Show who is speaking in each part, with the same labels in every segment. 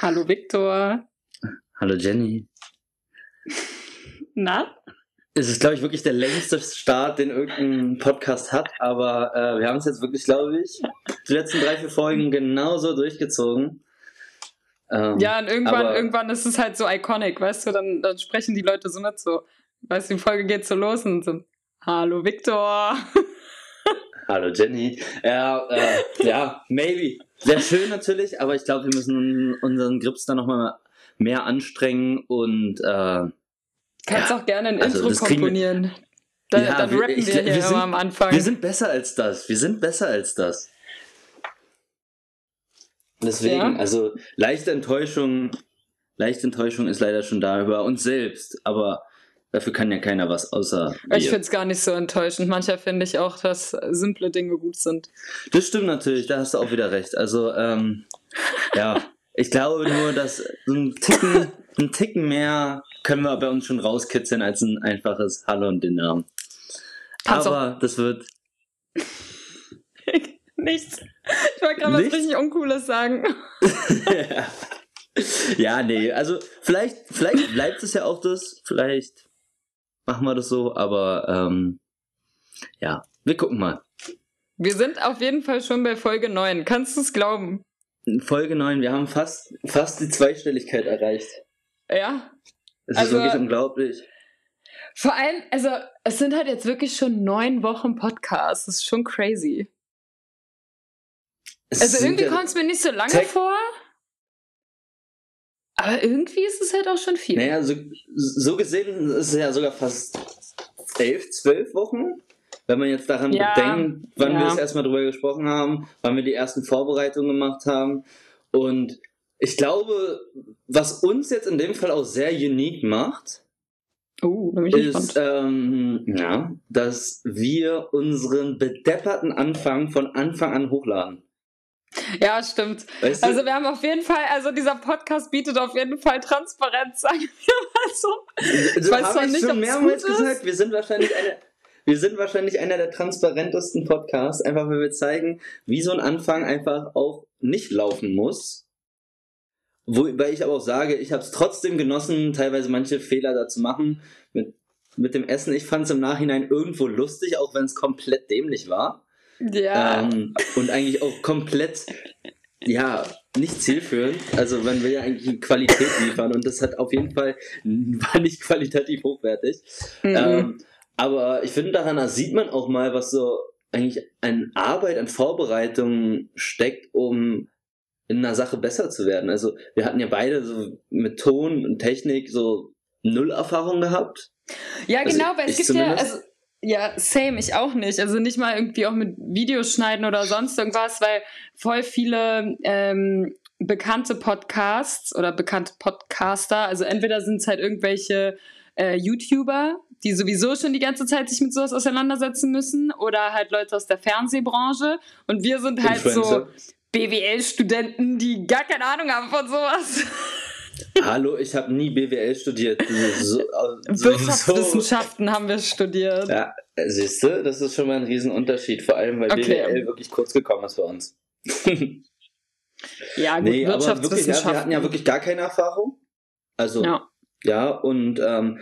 Speaker 1: Hallo Viktor.
Speaker 2: Hallo Jenny.
Speaker 1: Na?
Speaker 2: Es ist, glaube ich, wirklich der längste Start, den irgendein Podcast hat, aber äh, wir haben es jetzt wirklich, glaube ich, die letzten drei, vier Folgen genauso durchgezogen.
Speaker 1: Ähm, ja, und irgendwann, irgendwann ist es halt so iconic, weißt du, dann, dann sprechen die Leute so mit so, weißt du, die Folge geht so los und so, Hallo Viktor.
Speaker 2: Hallo Jenny. Ja, äh, ja, maybe. Sehr schön natürlich, aber ich glaube, wir müssen unseren Grips dann nochmal mehr anstrengen und äh,
Speaker 1: Kannst ja, auch gerne ein also Intro komponieren. Dann, ja, dann rappen ich, wir hier wir sind, am Anfang.
Speaker 2: Wir sind besser als das. Wir sind besser als das. Deswegen, ja. also leichte Enttäuschung, leichte Enttäuschung ist leider schon da über uns selbst, aber dafür kann ja keiner was außer.
Speaker 1: Wir. Ich finde es gar nicht so enttäuschend. Mancher finde ich auch, dass simple Dinge gut sind.
Speaker 2: Das stimmt natürlich, da hast du auch wieder recht. Also, ähm, ja, ich glaube nur, dass so ein Ticken, ein Ticken mehr können wir bei uns schon rauskitzeln als ein einfaches Hallo und den Namen. Aber das wird.
Speaker 1: Nichts. Ich wollte gerade was richtig Uncooles sagen.
Speaker 2: ja. ja, nee, also vielleicht, vielleicht bleibt es ja auch das, vielleicht machen wir das so, aber ähm, ja, wir gucken mal.
Speaker 1: Wir sind auf jeden Fall schon bei Folge 9. Kannst du es glauben?
Speaker 2: Folge 9, wir haben fast, fast die Zweistelligkeit erreicht.
Speaker 1: Ja,
Speaker 2: es also, ist wirklich unglaublich.
Speaker 1: Vor allem, also es sind halt jetzt wirklich schon neun Wochen Podcast. Das ist schon crazy. Es also irgendwie ja kommt es mir nicht so lange Tech vor. Aber irgendwie ist es halt auch schon viel.
Speaker 2: Naja, so, so gesehen ist es ja sogar fast elf, zwölf Wochen. Wenn man jetzt daran ja, bedenkt, wann ja. wir das erstmal drüber gesprochen haben, wann wir die ersten Vorbereitungen gemacht haben. Und ich glaube, was uns jetzt in dem Fall auch sehr unique macht,
Speaker 1: oh,
Speaker 2: ist, ähm, ja, dass wir unseren bedepperten Anfang von Anfang an hochladen.
Speaker 1: Ja, stimmt. Weißt du? Also wir haben auf jeden Fall, also dieser Podcast bietet auf jeden Fall Transparenz, sagen wir mal so.
Speaker 2: Ich weiß zwar nicht, schon mehrmals gesagt, wir sind wahrscheinlich eine, wir sind wahrscheinlich einer der transparentesten Podcasts, einfach weil wir zeigen, wie so ein Anfang einfach auch nicht laufen muss Wobei ich aber auch sage, ich habe es trotzdem genossen, teilweise manche Fehler da zu machen mit, mit dem Essen. Ich fand es im Nachhinein irgendwo lustig, auch wenn es komplett dämlich war.
Speaker 1: Ja.
Speaker 2: Ähm, und eigentlich auch komplett, ja, nicht zielführend. Also man will ja eigentlich Qualität liefern und das hat auf jeden Fall, war nicht qualitativ hochwertig. Mhm. Ähm, aber ich finde, daran sieht man auch mal, was so eigentlich an Arbeit, an Vorbereitung steckt, um in einer Sache besser zu werden. Also wir hatten ja beide so mit Ton und Technik so null Erfahrung gehabt.
Speaker 1: Ja, also genau, weil es gibt zumindest. ja, also ja, same, ich auch nicht. Also nicht mal irgendwie auch mit Videos schneiden oder sonst irgendwas, weil voll viele ähm, bekannte Podcasts oder bekannte Podcaster, also entweder sind es halt irgendwelche äh, YouTuber, die sowieso schon die ganze Zeit sich mit sowas auseinandersetzen müssen, oder halt Leute aus der Fernsehbranche. Und wir sind halt Influencer. so BWL-Studenten, die gar keine Ahnung haben von sowas.
Speaker 2: Hallo, ich habe nie BWL studiert. So,
Speaker 1: so, Wirtschaftswissenschaften so. haben wir studiert.
Speaker 2: Ja, siehst du, das ist schon mal ein Riesenunterschied, vor allem weil okay. BWL wirklich kurz gekommen ist für uns.
Speaker 1: ja, gut, nee, aber wirklich, ja,
Speaker 2: wir hatten ja wirklich gar keine Erfahrung. Also, ja, ja und ähm,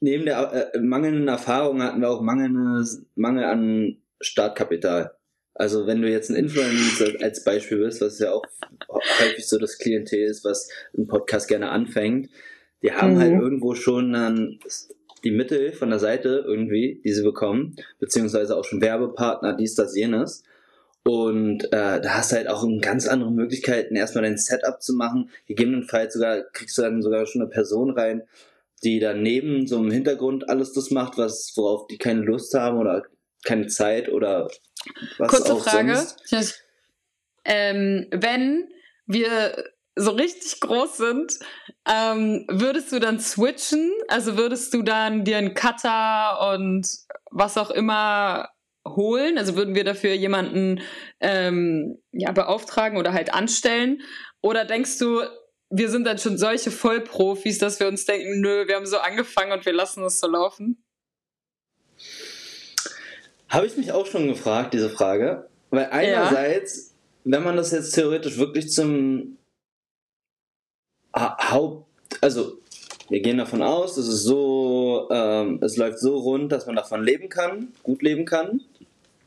Speaker 2: neben der äh, mangelnden Erfahrung hatten wir auch mangelnde, Mangel an Startkapital. Also wenn du jetzt ein Influencer als Beispiel bist, was ja auch häufig so das Klientel ist, was ein Podcast gerne anfängt, die haben halt mhm. halt irgendwo schon dann die Mittel von der Seite irgendwie, die sie bekommen, beziehungsweise auch schon Werbepartner, dies, das, jenes. Und äh, da hast du halt auch ganz andere Möglichkeiten, erstmal dein Setup zu machen. Gegebenenfalls sogar kriegst du dann sogar schon eine Person rein, die daneben so im Hintergrund alles das macht, was worauf die keine Lust haben oder keine Zeit oder was
Speaker 1: Kurze
Speaker 2: auch
Speaker 1: Frage.
Speaker 2: sonst.
Speaker 1: Ähm, wenn wir so richtig groß sind, ähm, würdest du dann switchen? Also würdest du dann dir einen Cutter und was auch immer holen? Also würden wir dafür jemanden ähm, ja, beauftragen oder halt anstellen? Oder denkst du, wir sind dann schon solche Vollprofis, dass wir uns denken, nö, wir haben so angefangen und wir lassen es so laufen?
Speaker 2: Habe ich mich auch schon gefragt, diese Frage. Weil einerseits, ja. wenn man das jetzt theoretisch wirklich zum Haupt, also wir gehen davon aus, es ist so, ähm, es läuft so rund, dass man davon leben kann, gut leben kann.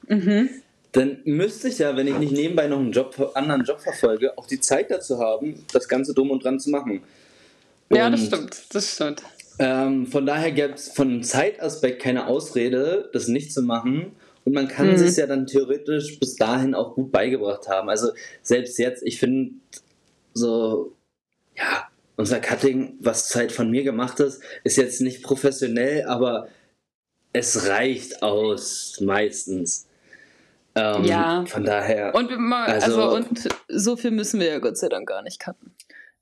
Speaker 2: Mhm. Dann müsste ich ja, wenn ich nicht nebenbei noch einen Job, anderen Job verfolge, auch die Zeit dazu haben, das Ganze dumm und dran zu machen.
Speaker 1: Und, ja, das stimmt, das stimmt.
Speaker 2: Ähm, von daher gibt es von Zeitaspekt keine Ausrede, das nicht zu machen. Und man kann mhm. sich ja dann theoretisch bis dahin auch gut beigebracht haben. Also selbst jetzt, ich finde so, ja, unser Cutting, was Zeit von mir gemacht ist, ist jetzt nicht professionell, aber es reicht aus meistens. Ähm, ja. Von daher.
Speaker 1: Und, also, also, und so viel müssen wir ja Gott sei Dank gar nicht cutten.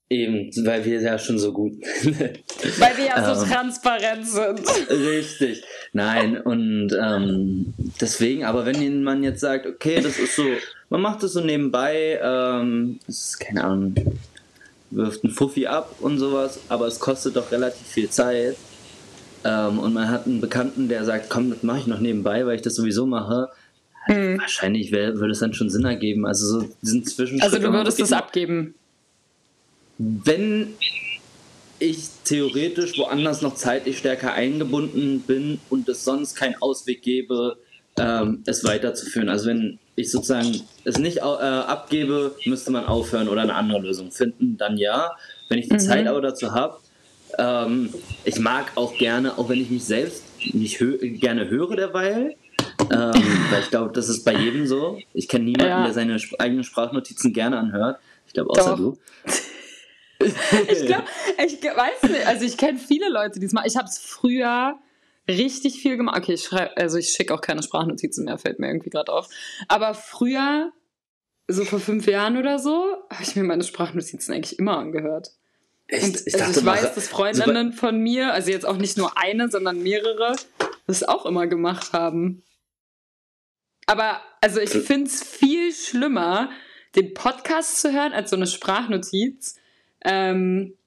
Speaker 2: Eben, weil wir ja schon so gut.
Speaker 1: weil wir ja so ähm, transparent sind.
Speaker 2: Richtig. Nein, und ähm, deswegen, aber wenn man jetzt sagt, okay, das ist so, man macht das so nebenbei, ähm, das ist keine Ahnung, wirft einen Fuffi ab und sowas, aber es kostet doch relativ viel Zeit. Ähm, und man hat einen Bekannten, der sagt, komm, das mache ich noch nebenbei, weil ich das sowieso mache. Hm. Wahrscheinlich wär, würde es dann schon Sinn ergeben. Also so diesen Zwischenschritt.
Speaker 1: Also du würdest es abgeben?
Speaker 2: Wenn ich theoretisch woanders noch zeitlich stärker eingebunden bin und es sonst keinen Ausweg gebe, ähm, es weiterzuführen. Also wenn ich sozusagen es nicht äh, abgebe, müsste man aufhören oder eine andere Lösung finden, dann ja. Wenn ich die mhm. Zeit aber dazu habe, ähm, ich mag auch gerne, auch wenn ich mich selbst nicht hö gerne höre derweil, ähm, weil ich glaube, das ist bei jedem so. Ich kenne niemanden, ja. der seine eigenen Sprachnotizen gerne anhört. Ich glaube, außer Doch. du.
Speaker 1: ich glaube, ich weiß nicht, also ich kenne viele Leute, die es machen. Ich habe es früher richtig viel gemacht. Okay, ich schreibe, also ich schicke auch keine Sprachnotizen mehr, fällt mir irgendwie gerade auf. Aber früher, so vor fünf Jahren oder so, habe ich mir meine Sprachnotizen eigentlich immer angehört. Echt? Und ich, also ich weiß, dass Freundinnen von mir, also jetzt auch nicht nur eine, sondern mehrere, das auch immer gemacht haben. Aber also ich finde es viel schlimmer, den Podcast zu hören, als so eine Sprachnotiz. Ähm,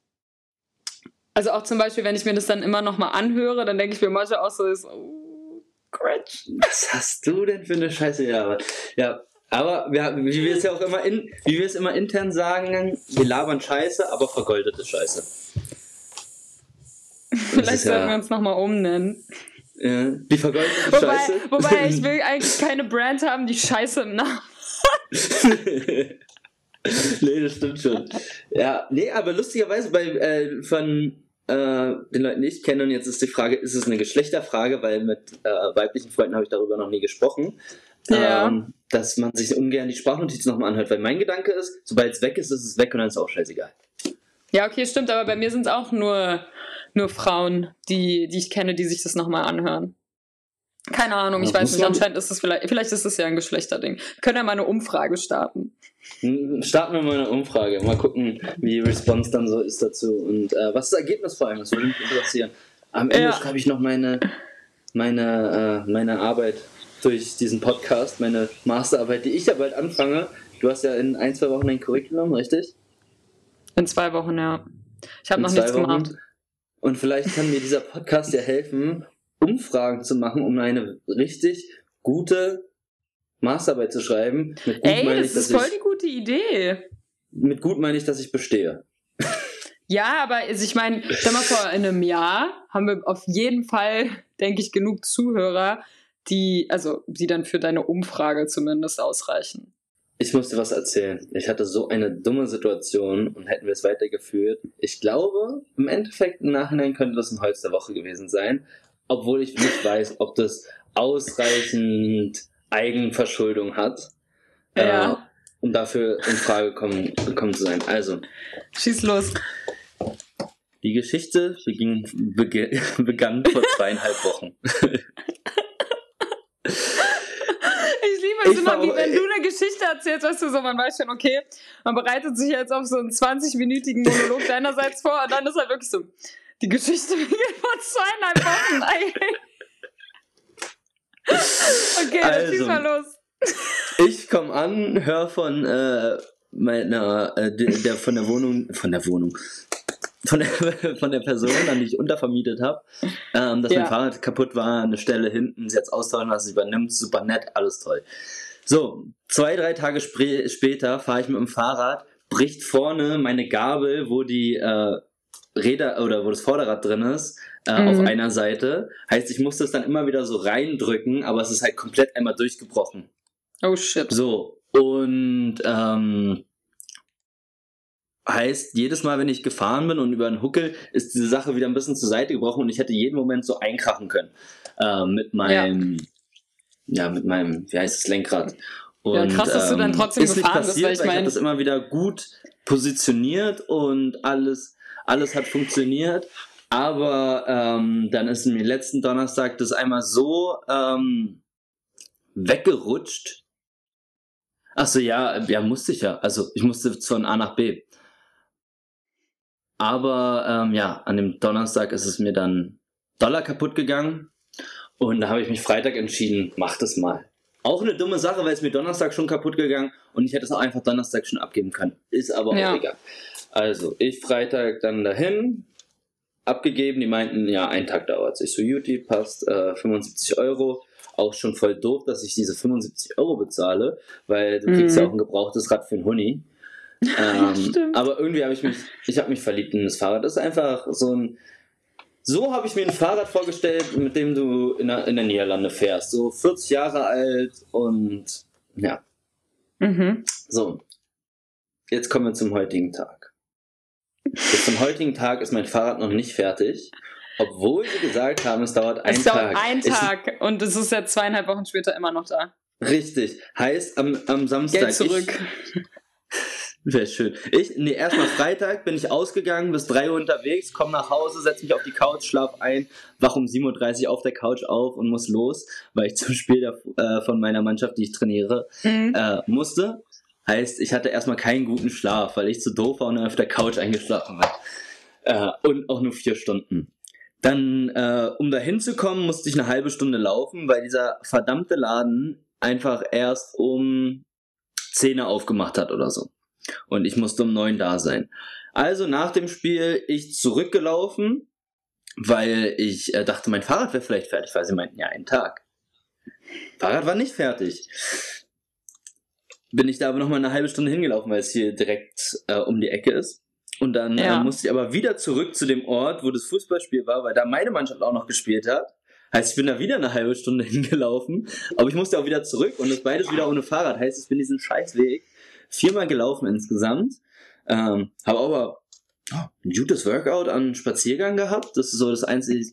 Speaker 1: also auch zum Beispiel, wenn ich mir das dann immer nochmal anhöre, dann denke ich mir manchmal auch so, ist, oh,
Speaker 2: cringe. Was hast du denn für eine Scheiße? Ja, ja aber wir, wie wir es ja auch immer in, wie wir es immer intern sagen, wir labern Scheiße, aber vergoldete Scheiße.
Speaker 1: Vielleicht sollten ja, wir uns nochmal umnennen.
Speaker 2: Ja, die vergoldete
Speaker 1: wobei,
Speaker 2: Scheiße.
Speaker 1: Wobei ich will eigentlich keine Brand haben, die Scheiße im Namen
Speaker 2: nee, das stimmt schon. Ja, nee, aber lustigerweise bei äh, von äh, den Leuten, die ich kenne. Und jetzt ist die Frage, ist es eine Geschlechterfrage, weil mit äh, weiblichen Freunden habe ich darüber noch nie gesprochen. Ja. Ähm, dass man sich ungern die Sprachnotizen nochmal anhört, weil mein Gedanke ist, sobald es weg ist, ist es weg und dann ist es auch scheißegal.
Speaker 1: Ja, okay, stimmt, aber bei mir sind es auch nur, nur Frauen, die, die ich kenne, die sich das nochmal anhören. Keine Ahnung, ich ja, weiß nicht, anscheinend ist es vielleicht, vielleicht ist es ja ein Geschlechterding. Wir können ja mal eine Umfrage starten.
Speaker 2: Hm, starten wir mal eine Umfrage. Mal gucken, wie die Response dann so ist dazu. Und äh, was ist das Ergebnis vor allem? Das würde mich interessieren. Am Ende ja. schreibe ich noch meine, meine, äh, meine Arbeit durch diesen Podcast, meine Masterarbeit, die ich ja bald anfange. Du hast ja in ein, zwei Wochen ein Curriculum, richtig?
Speaker 1: In zwei Wochen, ja. Ich habe noch nichts Wochen. gemacht.
Speaker 2: Und vielleicht kann mir dieser Podcast ja helfen, Umfragen zu machen, um eine richtig gute Masterarbeit zu schreiben.
Speaker 1: Mit gut Ey, meine das ich, ist voll ich, die gute Idee.
Speaker 2: Mit gut meine ich, dass ich bestehe.
Speaker 1: Ja, aber also ich meine, stell mal vor, in einem Jahr haben wir auf jeden Fall, denke ich, genug Zuhörer, die, also die dann für deine Umfrage zumindest ausreichen.
Speaker 2: Ich musste was erzählen. Ich hatte so eine dumme Situation und hätten wir es weitergeführt. Ich glaube, im Endeffekt im Nachhinein könnte das ein Holz der Woche gewesen sein, obwohl ich nicht weiß, ob das ausreichend Eigenverschuldung hat, ja. äh, um dafür in Frage kommen, gekommen zu sein. Also.
Speaker 1: Schieß los.
Speaker 2: Die Geschichte beging, bege, begann vor zweieinhalb Wochen.
Speaker 1: Ich liebe es immer, wie wenn du eine Geschichte erzählst, weißt du, so, man weiß schon, okay, man bereitet sich jetzt auf so einen 20-minütigen Monolog deinerseits vor und dann ist halt wirklich so, die Geschichte beginnt vor zweieinhalb Wochen. Okay, also, schieß mal los.
Speaker 2: Ich komme an, höre von äh, meiner, äh, der, von der Wohnung, von der Wohnung, von der, von der Person, an die ich untervermietet habe, ähm, dass ja. mein Fahrrad kaputt war, eine Stelle hinten, sie jetzt austauschen lassen, sie übernimmt, super nett, alles toll. So, zwei, drei Tage später fahre ich mit dem Fahrrad bricht vorne meine Gabel, wo die äh, Räder oder wo das Vorderrad drin ist, äh, mhm. auf einer Seite. Heißt, ich musste es dann immer wieder so reindrücken, aber es ist halt komplett einmal durchgebrochen.
Speaker 1: Oh shit.
Speaker 2: So, und ähm, heißt, jedes Mal, wenn ich gefahren bin und über einen Huckel, ist diese Sache wieder ein bisschen zur Seite gebrochen und ich hätte jeden Moment so einkrachen können. Äh, mit meinem, ja. ja. mit meinem, wie heißt das, Lenkrad. Und, ja, krass, dass ähm, du dann ähm, trotzdem ist gefahren nicht passiert, bist, weil ich, mein... ich habe das immer wieder gut positioniert und alles, alles hat funktioniert. Aber ähm, dann ist mir letzten Donnerstag das einmal so ähm, weggerutscht. Achso, ja, ja, musste ich ja. Also ich musste von A nach B. Aber ähm, ja, an dem Donnerstag ist es mir dann Dollar kaputt gegangen. Und da habe ich mich Freitag entschieden, mach das mal. Auch eine dumme Sache, weil es mir Donnerstag schon kaputt gegangen und ich hätte es auch einfach Donnerstag schon abgeben können. Ist aber ja. auch egal. Also, ich Freitag dann dahin, abgegeben. Die meinten, ja, ein Tag dauert sich. So, Juti, passt, äh, 75 Euro. Auch schon voll doof, dass ich diese 75 Euro bezahle, weil du mhm. kriegst ja auch ein gebrauchtes Rad für einen Huni. Ähm, aber irgendwie habe ich mich, ich habe mich verliebt in das Fahrrad. Das ist einfach so ein, so habe ich mir ein Fahrrad vorgestellt, mit dem du in der, in der Niederlande fährst. So 40 Jahre alt und ja. Mhm. So. Jetzt kommen wir zum heutigen Tag. Bis zum heutigen Tag ist mein Fahrrad noch nicht fertig. Obwohl sie gesagt haben, es dauert einen Tag. Es dauert
Speaker 1: einen Tag ich, und es ist ja zweieinhalb Wochen später immer noch da.
Speaker 2: Richtig. Heißt, am, am Samstag.
Speaker 1: Geld zurück.
Speaker 2: Wäre schön. Ich, nee, erstmal Freitag bin ich ausgegangen, bis 3 Uhr unterwegs, komme nach Hause, setze mich auf die Couch, schlaf ein, wach um 7.30 Uhr auf der Couch auf und muss los, weil ich zum Spiel der, äh, von meiner Mannschaft, die ich trainiere, mhm. äh, musste. Heißt, ich hatte erstmal keinen guten Schlaf, weil ich zu doof war und auf der Couch eingeschlafen bin. Äh, und auch nur vier Stunden. Dann, äh, um da hinzukommen, musste ich eine halbe Stunde laufen, weil dieser verdammte Laden einfach erst um 10 Uhr aufgemacht hat oder so. Und ich musste um 9 da sein. Also nach dem Spiel ich zurückgelaufen, weil ich äh, dachte, mein Fahrrad wäre vielleicht fertig, weil sie meinten, ja, einen Tag. Fahrrad war nicht fertig bin ich da aber noch mal eine halbe Stunde hingelaufen, weil es hier direkt äh, um die Ecke ist. Und dann äh, ja. äh, musste ich aber wieder zurück zu dem Ort, wo das Fußballspiel war, weil da meine Mannschaft auch noch gespielt hat. Heißt, ich bin da wieder eine halbe Stunde hingelaufen, aber ich musste auch wieder zurück und das beides wieder ohne Fahrrad. Heißt, ich bin diesen Scheißweg viermal gelaufen insgesamt. Ähm, habe aber ein gutes Workout an Spaziergang gehabt. Das ist so das einzige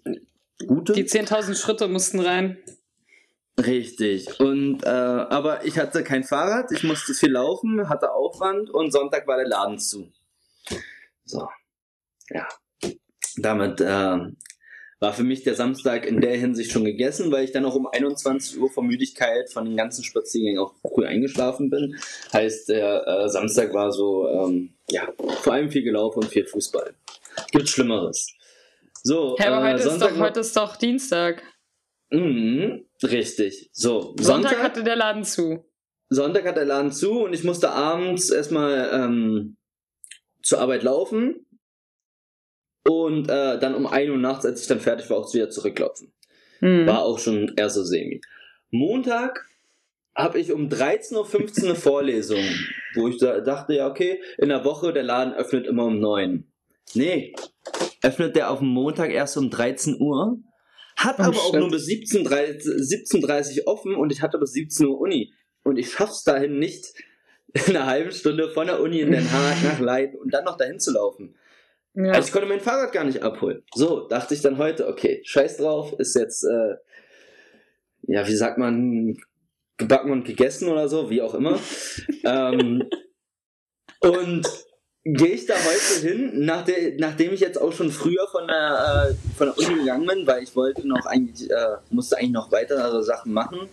Speaker 2: Gute.
Speaker 1: Die 10.000 Schritte mussten rein.
Speaker 2: Richtig. Und äh, aber ich hatte kein Fahrrad, ich musste viel laufen, hatte Aufwand und Sonntag war der Laden zu. So. Ja. Damit äh, war für mich der Samstag in der Hinsicht schon gegessen, weil ich dann auch um 21 Uhr vor Müdigkeit von den ganzen Spaziergängen auch früh eingeschlafen bin. Heißt, der äh, Samstag war so, ähm, ja, vor allem viel gelaufen und viel Fußball. Gibt Schlimmeres. So,
Speaker 1: Herr, aber äh, heute, Sonntag ist doch, heute ist doch Dienstag.
Speaker 2: Mhm, richtig. So,
Speaker 1: Sonntag, Sonntag hatte der Laden zu.
Speaker 2: Sonntag hat der Laden zu und ich musste abends erstmal ähm, zur Arbeit laufen und äh, dann um 1 Uhr nachts, als ich dann fertig war, auch wieder zurücklaufen. Mhm. War auch schon eher so semi. Montag habe ich um 13.15 Uhr eine Vorlesung, wo ich da dachte, ja, okay, in der Woche, der Laden öffnet immer um 9. Nee, öffnet der auf dem Montag erst um 13 Uhr hat oh, aber auch nur bis 17.30 Uhr offen und ich hatte bis 17 Uhr Uni. Und ich schaff's dahin nicht, in einer halben Stunde von der Uni in Den Haag nach Leiden und dann noch dahin zu laufen. Ja. Also ich konnte mein Fahrrad gar nicht abholen. So, dachte ich dann heute, okay, scheiß drauf, ist jetzt, äh, ja, wie sagt man, gebacken und gegessen oder so, wie auch immer. ähm, und gehe ich da heute hin, nach der, nachdem ich jetzt auch schon früher von der, äh, von der Uni gegangen bin, weil ich wollte noch eigentlich, äh, musste eigentlich noch weitere Sachen machen,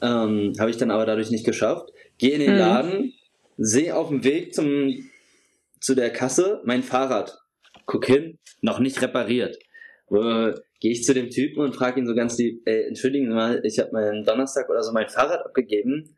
Speaker 2: ähm, habe ich dann aber dadurch nicht geschafft. Gehe in den mhm. Laden, sehe auf dem Weg zum, zu der Kasse mein Fahrrad. Guck hin, noch nicht repariert. Äh, Gehe ich zu dem Typen und frage ihn so ganz lieb, ey, entschuldigen Sie mal, ich habe meinen Donnerstag oder so mein Fahrrad abgegeben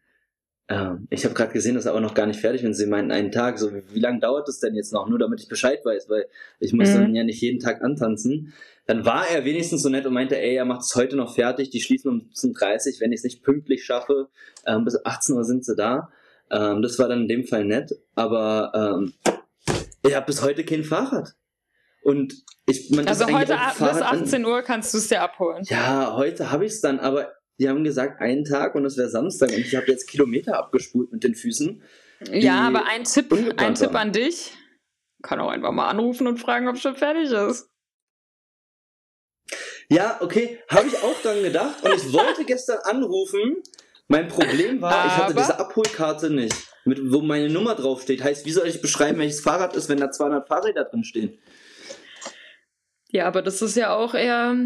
Speaker 2: ähm, ich habe gerade gesehen, das ist aber noch gar nicht fertig und sie meinten einen Tag. So, wie, wie lange dauert das denn jetzt noch? Nur damit ich Bescheid weiß, weil ich muss mhm. dann ja nicht jeden Tag antanzen. Dann war er wenigstens so nett und meinte, ey, er macht es heute noch fertig, die schließen um 17.30 wenn ich es nicht pünktlich schaffe, ähm, bis 18 Uhr sind sie da. Ähm, das war dann in dem Fall nett, aber ähm, ich habe bis heute kein Fahrrad. Und ich,
Speaker 1: man also heute bis 18 Uhr kannst du es dir abholen.
Speaker 2: Ja, heute habe ich es dann, aber die haben gesagt, einen Tag und es wäre Samstag und ich habe jetzt Kilometer abgespult mit den Füßen.
Speaker 1: Ja, aber ein Tipp, ein Tipp an dich. Kann auch einfach mal anrufen und fragen, ob es schon fertig ist.
Speaker 2: Ja, okay, habe ich auch dann gedacht und ich wollte gestern anrufen. Mein Problem war, aber ich hatte diese Abholkarte nicht, mit, wo meine Nummer draufsteht. Heißt, wie soll ich beschreiben, welches Fahrrad ist, wenn da 200 Fahrräder drin stehen?
Speaker 1: Ja, aber das ist ja auch eher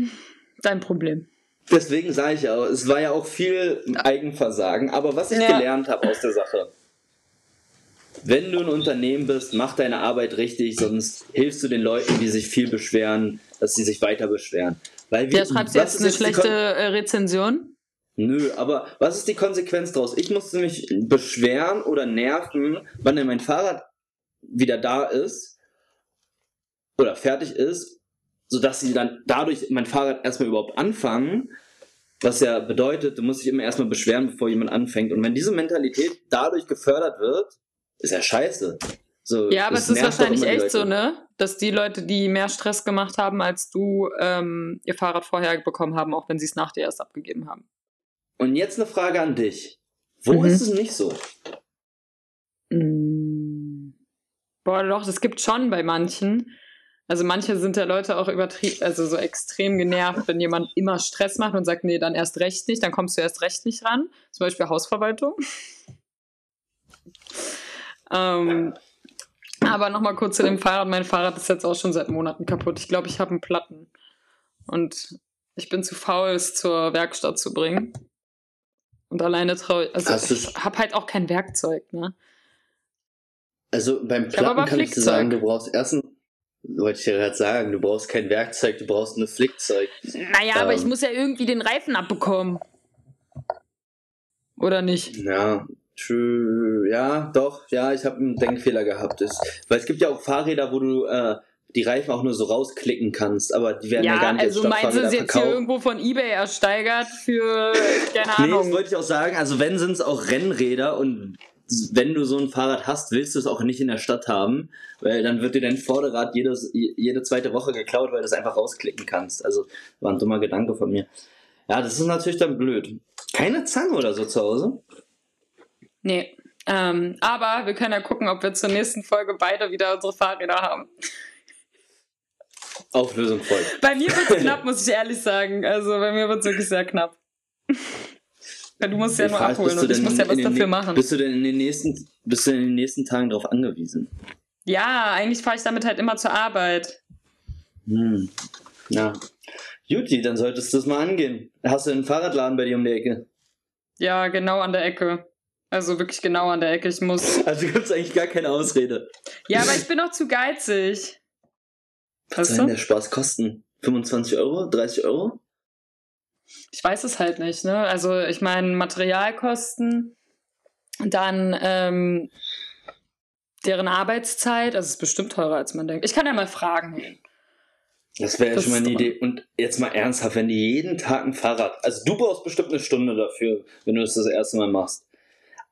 Speaker 1: dein Problem.
Speaker 2: Deswegen sage ich ja, es war ja auch viel Eigenversagen. Aber was ich ja. gelernt habe aus der Sache, wenn du ein Unternehmen bist, mach deine Arbeit richtig, sonst hilfst du den Leuten, die sich viel beschweren, dass sie sich weiter beschweren.
Speaker 1: Weil wir, ja, schreibst du jetzt eine schlechte äh, Rezension?
Speaker 2: Nö, aber was ist die Konsequenz daraus? Ich musste mich beschweren oder nerven, wann denn mein Fahrrad wieder da ist oder fertig ist sodass sie dann dadurch mein Fahrrad erstmal überhaupt anfangen, was ja bedeutet, du musst dich immer erstmal beschweren, bevor jemand anfängt. Und wenn diese Mentalität dadurch gefördert wird, ist ja scheiße.
Speaker 1: So, ja, aber es ist wahrscheinlich echt so, ne? Dass die Leute, die mehr Stress gemacht haben als du, ähm, ihr Fahrrad vorher bekommen haben, auch wenn sie es nach dir erst abgegeben haben.
Speaker 2: Und jetzt eine Frage an dich. Wo mhm. ist es nicht so?
Speaker 1: Mm. Boah, doch, es gibt schon bei manchen. Also manche sind ja Leute auch übertrieben, also so extrem genervt, wenn jemand immer Stress macht und sagt, nee, dann erst recht nicht, dann kommst du erst recht nicht ran. Zum Beispiel Hausverwaltung. ähm, aber nochmal kurz zu dem Fahrrad. Mein Fahrrad ist jetzt auch schon seit Monaten kaputt. Ich glaube, ich habe einen Platten. Und ich bin zu faul, es zur Werkstatt zu bringen. Und alleine traue ich, also ich habe halt auch kein Werkzeug, ne?
Speaker 2: Also beim Platten kann ich dir sagen, du brauchst erstens wollte ich ja gerade sagen, du brauchst kein Werkzeug, du brauchst nur Flickzeug.
Speaker 1: Naja, ähm, aber ich ähm. muss ja irgendwie den Reifen abbekommen. Oder nicht?
Speaker 2: Ja, true. ja, doch, ja, ich habe einen Denkfehler gehabt. Das, weil es gibt ja auch Fahrräder, wo du äh, die Reifen auch nur so rausklicken kannst, aber die werden ja, ja gar nicht
Speaker 1: also meinst du es jetzt hier irgendwo von Ebay ersteigert für, keine Ahnung.
Speaker 2: Nee, das wollte ich auch sagen, also wenn sind es auch Rennräder und wenn du so ein Fahrrad hast, willst du es auch nicht in der Stadt haben, weil dann wird dir dein Vorderrad jedes, jede zweite Woche geklaut, weil du es einfach rausklicken kannst. Also war ein dummer Gedanke von mir. Ja, das ist natürlich dann blöd. Keine Zange oder so zu Hause?
Speaker 1: Nee. Ähm, aber wir können ja gucken, ob wir zur nächsten Folge beide wieder unsere Fahrräder haben.
Speaker 2: Auflösung voll.
Speaker 1: Bei mir wird es knapp, muss ich ehrlich sagen. Also bei mir wird es wirklich sehr knapp. Ja, du musst ja nur abholen und ich muss ja was dafür machen.
Speaker 2: Bist du denn in den nächsten, bist du in den nächsten Tagen darauf angewiesen?
Speaker 1: Ja, eigentlich fahre ich damit halt immer zur Arbeit.
Speaker 2: Hm. Ja. Juti, dann solltest du das mal angehen. Hast du einen Fahrradladen bei dir um die Ecke?
Speaker 1: Ja, genau an der Ecke. Also wirklich genau an der Ecke. Ich muss.
Speaker 2: Also gibt es eigentlich gar keine Ausrede.
Speaker 1: Ja, aber ich bin noch zu geizig.
Speaker 2: Was soll denn der Spaß kosten? 25 Euro? 30 Euro?
Speaker 1: Ich weiß es halt nicht, ne? Also ich meine, Materialkosten, dann ähm, deren Arbeitszeit, also es ist bestimmt teurer, als man denkt. Ich kann ja mal fragen.
Speaker 2: Das wäre ja schon mal eine Idee. Und jetzt mal ernsthaft, wenn die jeden Tag ein Fahrrad, also du brauchst bestimmt eine Stunde dafür, wenn du das das erste Mal machst.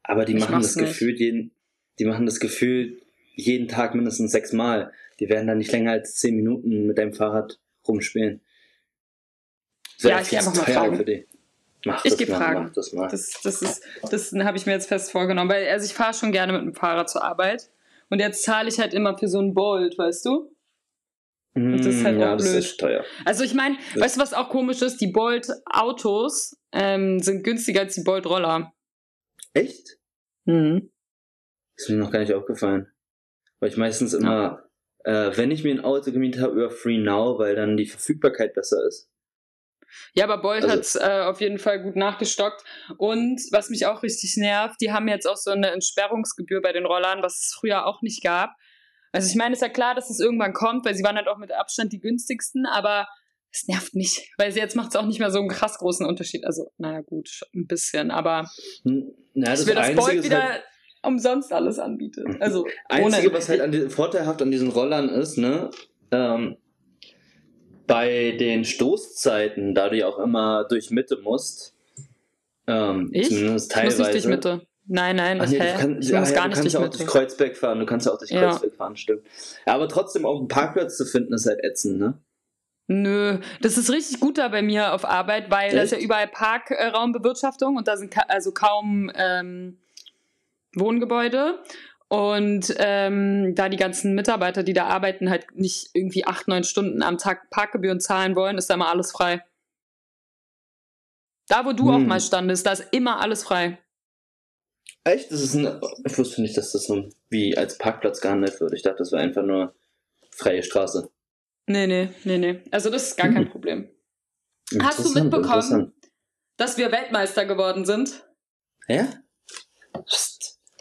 Speaker 2: Aber die ich machen das gefühlt jeden, die machen das gefühlt jeden Tag mindestens sechs Mal. Die werden dann nicht länger als zehn Minuten mit deinem Fahrrad rumspielen.
Speaker 1: Ja, ich gehe einfach mal fragen. Für. Mach ich gehe fragen. Mach das mal. Das, das, ist, das habe ich mir jetzt fest vorgenommen, weil also ich fahre schon gerne mit dem Fahrrad zur Arbeit und jetzt zahle ich halt immer für so ein Bolt, weißt du? Und das ist halt mm, ja, auch blöd. Das ist teuer. Also ich meine, weißt du, was auch komisch ist? Die Bolt-Autos ähm, sind günstiger als die Bolt-Roller.
Speaker 2: Echt? Mhm. Ist mir noch gar nicht aufgefallen. Weil ich meistens immer, ja. äh, wenn ich mir ein Auto gemietet habe, über Free Now, weil dann die Verfügbarkeit besser ist.
Speaker 1: Ja, aber Bolt also, hat es äh, auf jeden Fall gut nachgestockt. Und was mich auch richtig nervt, die haben jetzt auch so eine Entsperrungsgebühr bei den Rollern, was es früher auch nicht gab. Also ich meine, ist ja klar, dass es irgendwann kommt, weil sie waren halt auch mit Abstand die günstigsten, aber es nervt mich, weil jetzt macht es auch nicht mehr so einen krass großen Unterschied. Also, naja, gut, ein bisschen, aber hm, na, das ich will, dass Bolt wieder halt umsonst alles anbietet. Also,
Speaker 2: Einzige, was halt an die, vorteilhaft an diesen Rollern ist, ne, ähm, bei den Stoßzeiten, da du ja auch immer durch Mitte musst, ähm,
Speaker 1: ich? zumindest teilweise. Ich muss nicht durch Mitte. Nein, nein,
Speaker 2: Ach, nee, du, kann, ich muss ja, gar du kannst ja auch durch Kreuzberg fahren, du kannst ja auch durch Kreuzberg fahren, stimmt. Ja, aber trotzdem auch einen Parkplatz zu finden, ist halt ätzend, ne?
Speaker 1: Nö, das ist richtig gut da bei mir auf Arbeit, weil Echt? da ist ja überall Parkraumbewirtschaftung und da sind ka also kaum ähm, Wohngebäude. Und ähm, da die ganzen Mitarbeiter, die da arbeiten, halt nicht irgendwie acht, neun Stunden am Tag Parkgebühren zahlen wollen, ist da immer alles frei. Da, wo du hm. auch mal standest, da ist immer alles frei.
Speaker 2: Echt? Das ist ein. Ich wusste nicht, dass das so wie als Parkplatz gehandelt wird. Ich dachte, das wäre einfach nur freie Straße.
Speaker 1: Nee, nee, nee, nee. Also das ist gar kein hm. Problem. Hast du mitbekommen, dass wir Weltmeister geworden sind?
Speaker 2: Ja?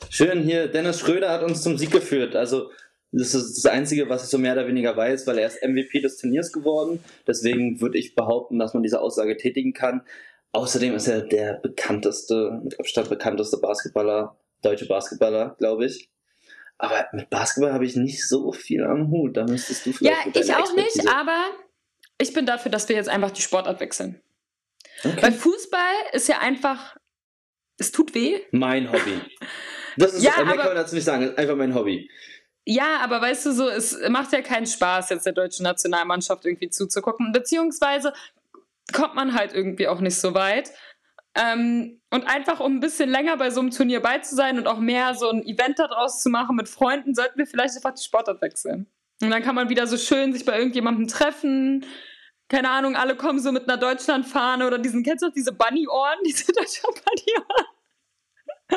Speaker 2: Schön hier, Dennis Schröder hat uns zum Sieg geführt. Also das ist das Einzige, was ich so mehr oder weniger weiß, weil er ist MVP des Turniers geworden. Deswegen würde ich behaupten, dass man diese Aussage tätigen kann. Außerdem ist er der bekannteste, mit Abstand bekannteste Basketballer, deutsche Basketballer, glaube ich. Aber mit Basketball habe ich nicht so viel am Hut. Da müsstest du
Speaker 1: vielleicht. Ja, ich auch nicht, aber ich bin dafür, dass wir jetzt einfach die Sportart wechseln. Okay. Weil Fußball ist ja einfach. Es tut weh.
Speaker 2: Mein Hobby. Das ist, ja, mehr kann man dazu nicht sagen, einfach mein Hobby.
Speaker 1: Ja, aber weißt du so, es macht ja keinen Spaß, jetzt der deutschen Nationalmannschaft irgendwie zuzugucken. Beziehungsweise kommt man halt irgendwie auch nicht so weit. Ähm, und einfach um ein bisschen länger bei so einem Turnier bei zu sein und auch mehr so ein Event daraus zu machen mit Freunden, sollten wir vielleicht einfach die Sportart wechseln. Und dann kann man wieder so schön sich bei irgendjemandem treffen. Keine Ahnung, alle kommen so mit einer Deutschlandfahne oder diesen, kennst du noch diese Bunny-Ohren? Diese Deutschland-Bunny-Ohren?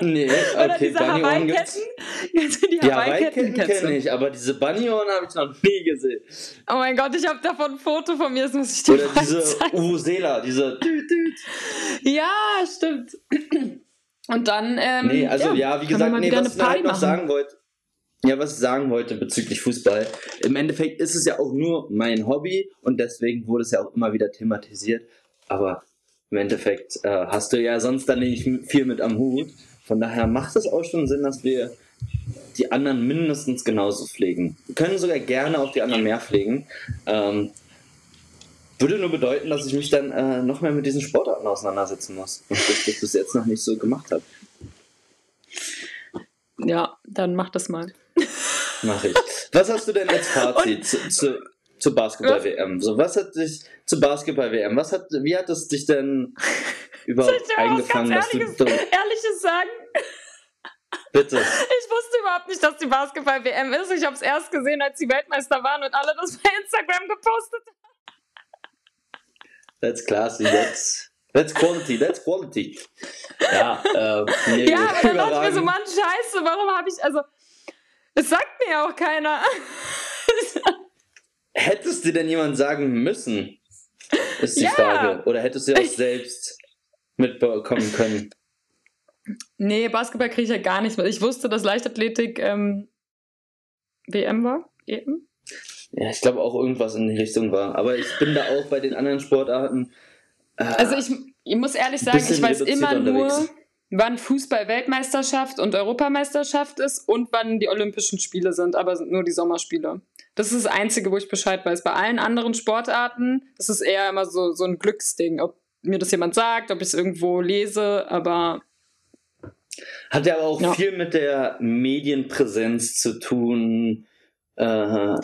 Speaker 2: Nee, okay, Oder diese Hawaii-Ketten. Die Hawaii-Ketten Hawaii kenne ich, aber diese Bunny-Ohren habe ich noch nie gesehen.
Speaker 1: Oh mein Gott, ich habe davon ein Foto von mir, das muss ich dir
Speaker 2: Oder diese Uvusela, diese
Speaker 1: Ja, stimmt. Und dann, ähm,
Speaker 2: Nee, also ja, ja wie gesagt, nee, was ich halt noch machen. sagen wollte, ja, was ich sagen wollte bezüglich Fußball. Im Endeffekt ist es ja auch nur mein Hobby und deswegen wurde es ja auch immer wieder thematisiert. Aber im Endeffekt äh, hast du ja sonst dann nicht viel mit am Hut. Von daher macht es auch schon Sinn, dass wir die anderen mindestens genauso pflegen. Wir können sogar gerne auch die anderen mehr pflegen. Ähm, würde nur bedeuten, dass ich mich dann äh, noch mehr mit diesen Sportarten auseinandersetzen muss. Und das ich bis jetzt noch nicht so gemacht habe.
Speaker 1: Ja, dann mach das mal.
Speaker 2: Mach ich. Was hast du denn als Fazit zu, zu, zur Basketball-WM? So, was hat dich zur Basketball-WM? Was hat, wie hat es dich denn überhaupt eingefangen,
Speaker 1: dass du, Ehrliches sagen?
Speaker 2: Bitte.
Speaker 1: Ich wusste überhaupt nicht, dass die Basketball-WM ist. Ich habe es erst gesehen, als die Weltmeister waren und alle das bei Instagram gepostet
Speaker 2: That's classy. That's, that's quality. That's quality. Ja, äh,
Speaker 1: nee, ja aber dann dachte ich mir so, Mann, scheiße, warum habe ich, also, es sagt mir ja auch keiner.
Speaker 2: Hättest dir denn jemand sagen müssen? Ist die ja. Frage. Oder hättest du das selbst mitbekommen können?
Speaker 1: Nee, Basketball kriege ich ja gar nicht mit. Ich wusste, dass Leichtathletik ähm, WM war, eben.
Speaker 2: Ja, ich glaube auch irgendwas in die Richtung war. Aber ich bin da auch bei den anderen Sportarten.
Speaker 1: Äh, also ich, ich muss ehrlich sagen, ich weiß immer unterwegs. nur, wann Fußball-Weltmeisterschaft und Europameisterschaft ist und wann die Olympischen Spiele sind, aber sind nur die Sommerspiele. Das ist das Einzige, wo ich Bescheid weiß. Bei allen anderen Sportarten, das ist eher immer so, so ein Glücksding, ob mir das jemand sagt, ob ich es irgendwo lese, aber.
Speaker 2: Hat ja aber auch ja. viel mit der Medienpräsenz zu tun. Äh,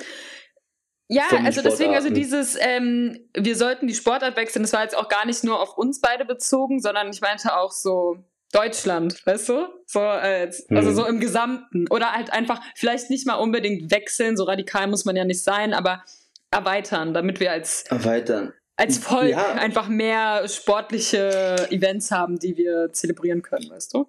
Speaker 1: ja, also deswegen, also dieses, ähm, wir sollten die Sportart wechseln, das war jetzt auch gar nicht nur auf uns beide bezogen, sondern ich meinte auch so, Deutschland, weißt du? So, äh, also mhm. so im Gesamten. Oder halt einfach, vielleicht nicht mal unbedingt wechseln, so radikal muss man ja nicht sein, aber erweitern, damit wir als,
Speaker 2: erweitern.
Speaker 1: als Volk ja. einfach mehr sportliche Events haben, die wir zelebrieren können, weißt du?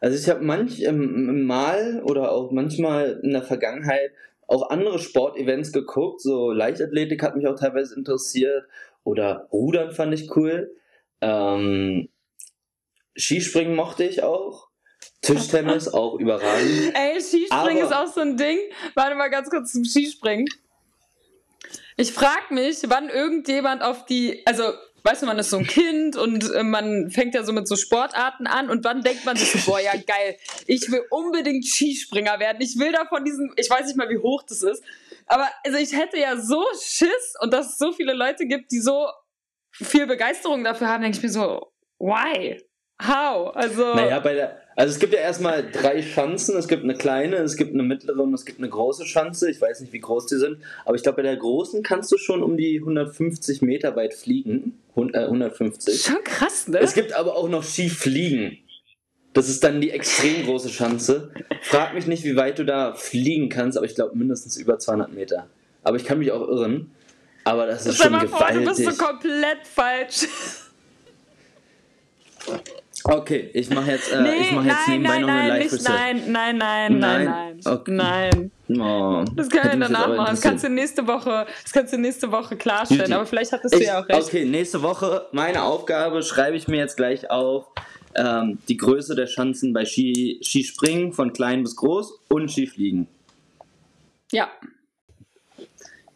Speaker 2: Also ich habe manch ähm, mal oder auch manchmal in der Vergangenheit auch andere Sportevents geguckt, so Leichtathletik hat mich auch teilweise interessiert oder Rudern fand ich cool. Ähm, Skispringen mochte ich auch. Tischtennis auch überragend.
Speaker 1: Ey, Skispringen ist auch so ein Ding. Warte mal ganz kurz zum Skispringen. Ich frag mich, wann irgendjemand auf die, also weißt du, man ist so ein Kind und äh, man fängt ja so mit so Sportarten an und wann denkt man sich so, boah, ja geil, ich will unbedingt Skispringer werden. Ich will da von diesem, ich weiß nicht mal, wie hoch das ist, aber also ich hätte ja so Schiss und dass es so viele Leute gibt, die so viel Begeisterung dafür haben, denke ich mir so, why? How? Also.
Speaker 2: Naja, bei der. Also es gibt ja erstmal drei Schanzen. Es gibt eine kleine, es gibt eine mittlere und es gibt eine große Schanze. Ich weiß nicht, wie groß die sind. Aber ich glaube, bei der großen kannst du schon um die 150 Meter weit fliegen. 150.
Speaker 1: Äh, schon krass, ne?
Speaker 2: Es gibt aber auch noch Skifliegen. Das ist dann die extrem große Schanze. Frag mich nicht, wie weit du da fliegen kannst, aber ich glaube mindestens über 200 Meter. Aber ich kann mich auch irren. Aber das ist schon gewaltig. Vor, du bist
Speaker 1: so komplett falsch.
Speaker 2: Okay, ich mache jetzt, äh, nee, mach jetzt nein, nebenbei nein, noch eine live nicht,
Speaker 1: Nein, nein, nein, nein, nein. Okay. Nein. Oh, das können wir danach machen. Das kannst du nächste Woche, das kannst du nächste Woche klarstellen, Juti. aber vielleicht hattest ich, du ja auch recht.
Speaker 2: Okay, nächste Woche, meine Aufgabe schreibe ich mir jetzt gleich auf. Ähm, die Größe der Schanzen bei Ski, Skispringen von klein bis groß und Skifliegen.
Speaker 1: Ja.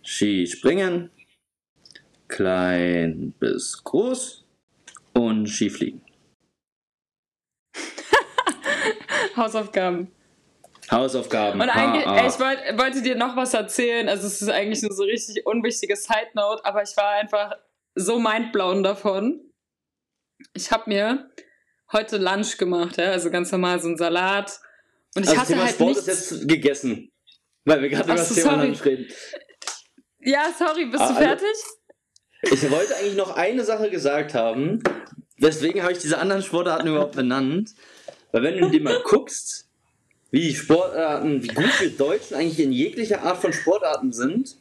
Speaker 2: Skispringen, klein bis groß und Skifliegen.
Speaker 1: Hausaufgaben.
Speaker 2: Hausaufgaben.
Speaker 1: Und eigentlich, ey, ich wollt, wollte dir noch was erzählen. Also, es ist eigentlich nur so richtig unwichtige Side Note, aber ich war einfach so mindblown davon. Ich habe mir heute Lunch gemacht, ja? also ganz normal so ein Salat. Und ich also hatte Thema halt Sport nichts...
Speaker 2: ist jetzt gegessen, weil wir gerade über das Thema sorry. Lunch reden.
Speaker 1: Ja, sorry, bist ah, du fertig?
Speaker 2: Also, ich wollte eigentlich noch eine Sache gesagt haben. Deswegen habe ich diese anderen Sportarten überhaupt benannt. Weil wenn du dir mal guckst, wie die Sportarten, wie gut wir Deutschen eigentlich in jeglicher Art von Sportarten sind.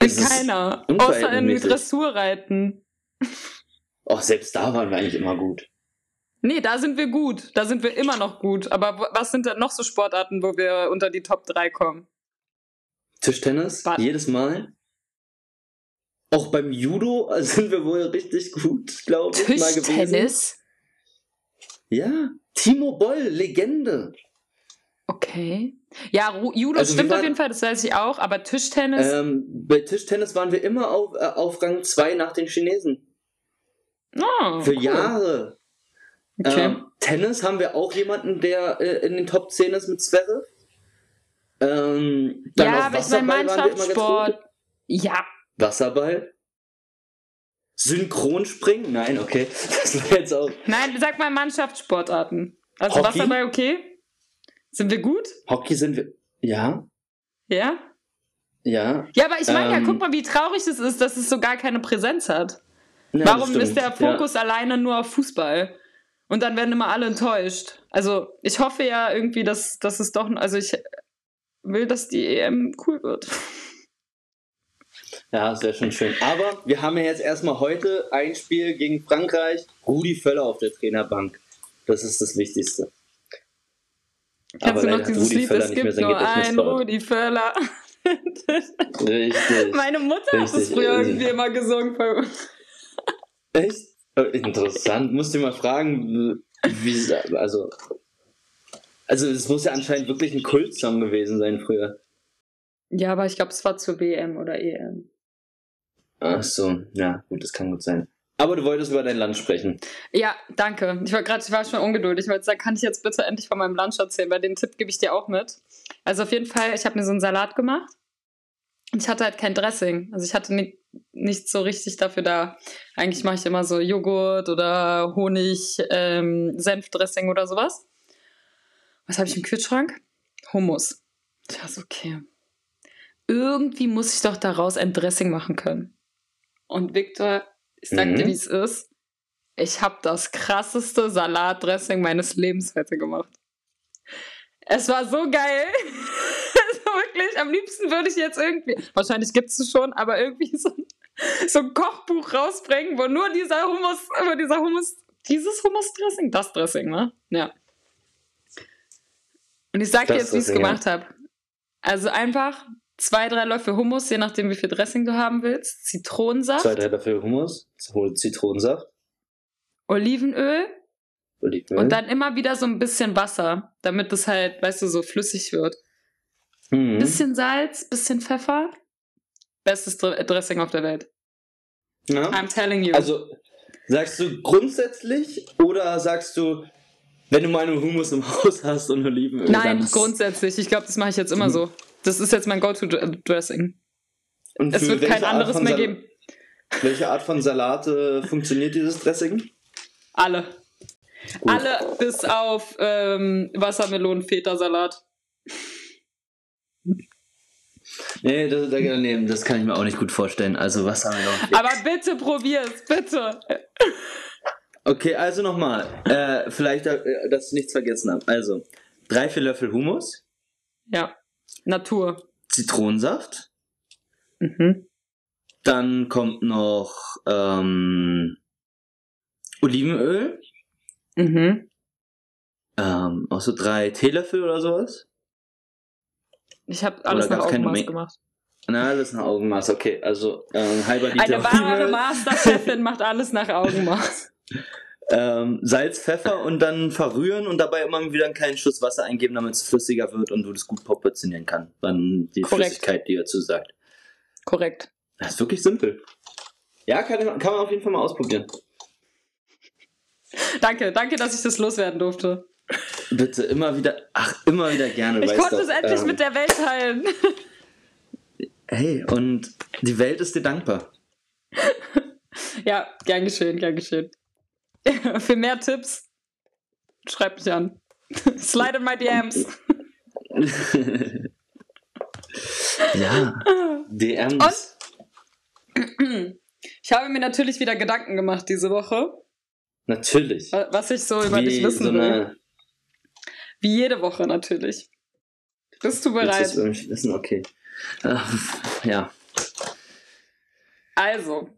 Speaker 1: In keiner. Außer in Dressurreiten.
Speaker 2: Ach, selbst da waren wir eigentlich immer gut.
Speaker 1: Nee, da sind wir gut. Da sind wir immer noch gut. Aber was sind denn noch so Sportarten, wo wir unter die Top 3 kommen?
Speaker 2: Tischtennis? Bad. Jedes Mal? Auch beim Judo sind wir wohl richtig gut, glaube ich, mal gewesen. Tischtennis? Ja, Timo Boll, Legende.
Speaker 1: Okay. Ja, Judo also stimmt waren, auf jeden Fall, das weiß ich auch, aber Tischtennis.
Speaker 2: Ähm, bei Tischtennis waren wir immer auf, äh, auf Rang 2 nach den Chinesen.
Speaker 1: Oh,
Speaker 2: Für cool. Jahre. Okay. Ähm, Tennis haben wir auch jemanden, der äh, in den Top 10 ist mit Zverev. Ähm, ja, aber ich meine Mannschaftssport. Ja. Wasserball? Synchronspringen? Nein, okay. Das war jetzt auch.
Speaker 1: Nein, sag mal Mannschaftssportarten. Also Hockey? Wasserball okay? Sind wir gut?
Speaker 2: Hockey sind wir. Ja.
Speaker 1: Ja?
Speaker 2: Ja.
Speaker 1: Ja, aber ich meine ähm, ja, guck mal, wie traurig es ist, dass es so gar keine Präsenz hat. Ja, Warum ist der Fokus ja. alleine nur auf Fußball? Und dann werden immer alle enttäuscht. Also, ich hoffe ja irgendwie, dass, dass es doch. Also, ich will, dass die EM cool wird.
Speaker 2: Ja, das wäre schon schön. Aber wir haben ja jetzt erstmal heute ein Spiel gegen Frankreich. Rudi Völler auf der Trainerbank. Das ist das Wichtigste.
Speaker 1: Kennst Aber du noch dieses Rudi Lied? Völler es gibt nur ein Rudi Völler.
Speaker 2: Richtig.
Speaker 1: Meine Mutter richtig, hat das früher irgendwie immer gesungen.
Speaker 2: Echt? Oh, interessant. Musst du mal fragen, wie also also es muss ja anscheinend wirklich ein Kultsong gewesen sein früher.
Speaker 1: Ja, aber ich glaube, es war zur WM oder EM.
Speaker 2: Ach so, ja, gut, das kann gut sein. Aber du wolltest über dein Land sprechen.
Speaker 1: Ja, danke. Ich war gerade, ich war schon ungeduldig. Wollte sagen, kann ich jetzt bitte endlich von meinem Lunch erzählen, weil den Tipp gebe ich dir auch mit. Also auf jeden Fall, ich habe mir so einen Salat gemacht. Ich hatte halt kein Dressing. Also ich hatte nicht, nicht so richtig dafür da. Eigentlich mache ich immer so Joghurt oder Honig, ähm, Senfdressing oder sowas. Was habe ich im Kühlschrank? Hummus. Ich so, okay. Irgendwie muss ich doch daraus ein Dressing machen können. Und Victor, ich sag mhm. dir, wie es ist. Ich habe das krasseste Salatdressing meines Lebens heute gemacht. Es war so geil. also wirklich, am liebsten würde ich jetzt irgendwie, wahrscheinlich gibt es schon, aber irgendwie so, so ein Kochbuch rausbringen, wo nur dieser Hummus, wo dieser Hummus, dieses Hummusdressing, das Dressing, ne? Ja. Und ich sag das dir jetzt, wie ich es gemacht habe. Also einfach zwei, drei Löffel Hummus, je nachdem, wie viel Dressing du haben willst. Zitronensaft.
Speaker 2: Zwei, drei Löffel Hummus, Zitronensaft.
Speaker 1: Olivenöl. Olivenöl. Und dann immer wieder so ein bisschen Wasser, damit es halt, weißt du, so flüssig wird. Mhm. Bisschen Salz, bisschen Pfeffer. Bestes Dressing auf der Welt. Ja. I'm telling you.
Speaker 2: Also, sagst du grundsätzlich oder sagst du, wenn du mal einen Hummus im Haus hast und Olivenöl?
Speaker 1: Nein, grundsätzlich. Ich glaube, das mache ich jetzt immer mhm. so. Das ist jetzt mein Go-To-Dressing. Es wird kein anderes mehr geben.
Speaker 2: Welche Art von Salate funktioniert dieses Dressing?
Speaker 1: Alle. Gut. Alle bis auf ähm, Wassermelonen-Feta-Salat.
Speaker 2: Nee das, nee, das kann ich mir auch nicht gut vorstellen. Also Wassermelonen.
Speaker 1: Aber bitte probier's, bitte.
Speaker 2: Okay, also nochmal. Äh, vielleicht, äh, dass ich nichts vergessen habe. Also, drei, vier Löffel Hummus.
Speaker 1: Ja. Natur.
Speaker 2: Zitronensaft. Mhm. Dann kommt noch ähm, Olivenöl. Mhm. Ähm, auch so drei Teelöffel oder sowas.
Speaker 1: Ich habe alles nach Augenmaß gemacht.
Speaker 2: Na, alles nach Augenmaß, okay. Also ähm, halber Liter
Speaker 1: Eine wahre Masterchefin macht alles nach Augenmaß.
Speaker 2: Ähm, Salz, Pfeffer und dann verrühren und dabei immer wieder einen kleinen Schuss Wasser eingeben, damit es flüssiger wird und du das gut proportionieren kannst. Dann die Korrekt. Flüssigkeit, die dazu sagt.
Speaker 1: Korrekt.
Speaker 2: Das ist wirklich simpel. Ja, kann, kann man auf jeden Fall mal ausprobieren.
Speaker 1: Danke, danke, dass ich das loswerden durfte.
Speaker 2: Bitte, immer wieder, ach, immer wieder gerne.
Speaker 1: Ich konnte es endlich ähm, mit der Welt teilen.
Speaker 2: Hey, und die Welt ist dir dankbar.
Speaker 1: ja, gern geschehen, gern geschehen. Für mehr Tipps, schreibt mich an. Slide in my DMs.
Speaker 2: ja, DMs.
Speaker 1: Und ich habe mir natürlich wieder Gedanken gemacht diese Woche.
Speaker 2: Natürlich.
Speaker 1: Was ich so über Wie dich wissen so will. Wie jede Woche natürlich. Bist du bereit?
Speaker 2: Willst du wissen? Okay. Uh, ja.
Speaker 1: Also,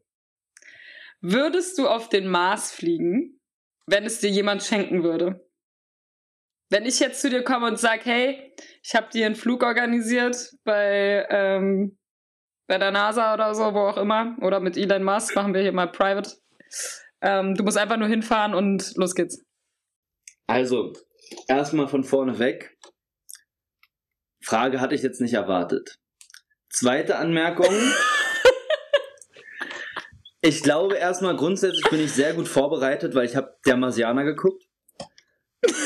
Speaker 1: würdest du auf den Mars fliegen, wenn es dir jemand schenken würde? Wenn ich jetzt zu dir komme und sage, hey, ich habe dir einen Flug organisiert bei, ähm, bei der NASA oder so, wo auch immer, oder mit Elon Musk, machen wir hier mal private. Ähm, du musst einfach nur hinfahren und los geht's.
Speaker 2: Also, erstmal von vorne weg. Frage hatte ich jetzt nicht erwartet. Zweite Anmerkung. ich glaube erstmal grundsätzlich bin ich sehr gut vorbereitet, weil ich habe der Marsianer geguckt.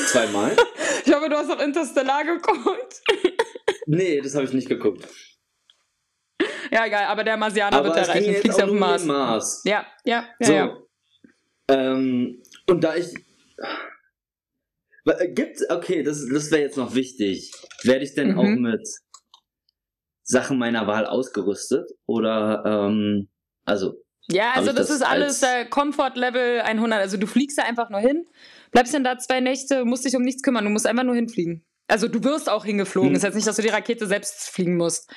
Speaker 2: Zweimal.
Speaker 1: Ich hoffe, du hast auch Interstellar geguckt.
Speaker 2: nee, das habe ich nicht geguckt.
Speaker 1: Ja, egal, aber der Marsianer aber wird erreichen. Fliegst auf dem Mars.
Speaker 2: Mars.
Speaker 1: Ja, ja, ja. So. ja.
Speaker 2: Ähm, und da ich. Äh, Gibt okay, das, das wäre jetzt noch wichtig. Werde ich denn mhm. auch mit Sachen meiner Wahl ausgerüstet? Oder, ähm, also.
Speaker 1: Ja, also das, das, ist alles der Comfort Level 100. Also du fliegst da einfach nur hin, bleibst dann da zwei Nächte, musst dich um nichts kümmern, du musst einfach nur hinfliegen. Also du wirst auch hingeflogen. Hm. Ist jetzt nicht, dass du die Rakete selbst fliegen musst.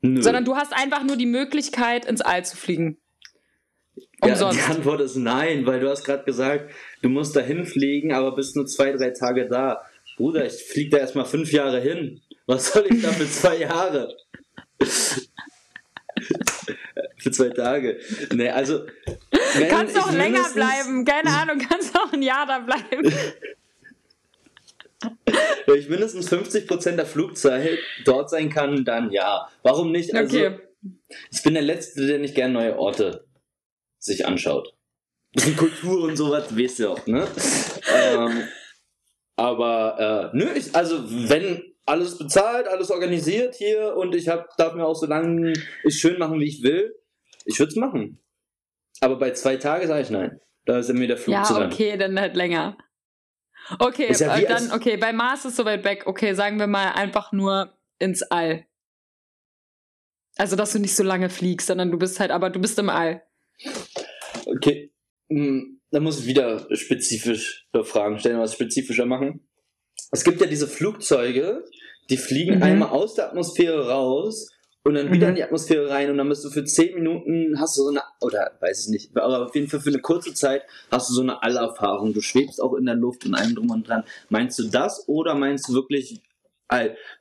Speaker 1: Nö. Sondern du hast einfach nur die Möglichkeit, ins All zu fliegen.
Speaker 2: Umsonst. Ja, die Antwort ist nein, weil du hast gerade gesagt, du musst da hinfliegen, aber bist nur zwei, drei Tage da. Bruder, ich fliege da erstmal fünf Jahre hin. Was soll ich da für zwei Jahre? Für zwei Tage. Nee, also.
Speaker 1: Kannst auch länger bleiben, keine Ahnung, kannst auch ein Jahr da bleiben.
Speaker 2: Wenn ich mindestens 50% der Flugzeit dort sein kann, dann ja. Warum nicht? Also, okay. Ich bin der Letzte, der nicht gerne neue Orte sich anschaut. Kultur und sowas, weißt du auch, ne? ähm, aber äh, nö, ich, also wenn alles bezahlt, alles organisiert hier und ich hab, darf mir auch so lange es schön machen, wie ich will, ich würde es machen. Aber bei zwei Tagen sage ich nein. Da ist mir der Flug
Speaker 1: ja,
Speaker 2: zu
Speaker 1: lang. okay, dann halt länger. Okay, ja äh, dann, okay, bei Mars ist so weit weg. Okay, sagen wir mal einfach nur ins All. Also, dass du nicht so lange fliegst, sondern du bist halt, aber du bist im All.
Speaker 2: Okay. Hm, da muss ich wieder spezifisch Fragen stellen, was spezifischer machen. Es gibt ja diese Flugzeuge, die fliegen mhm. einmal aus der Atmosphäre raus und dann wieder mhm. in die Atmosphäre rein und dann bist du für 10 Minuten, hast du so eine, oder weiß ich nicht, aber auf jeden Fall für eine kurze Zeit hast du so eine Allerfahrung. Du schwebst auch in der Luft und allem drum und dran. Meinst du das oder meinst du wirklich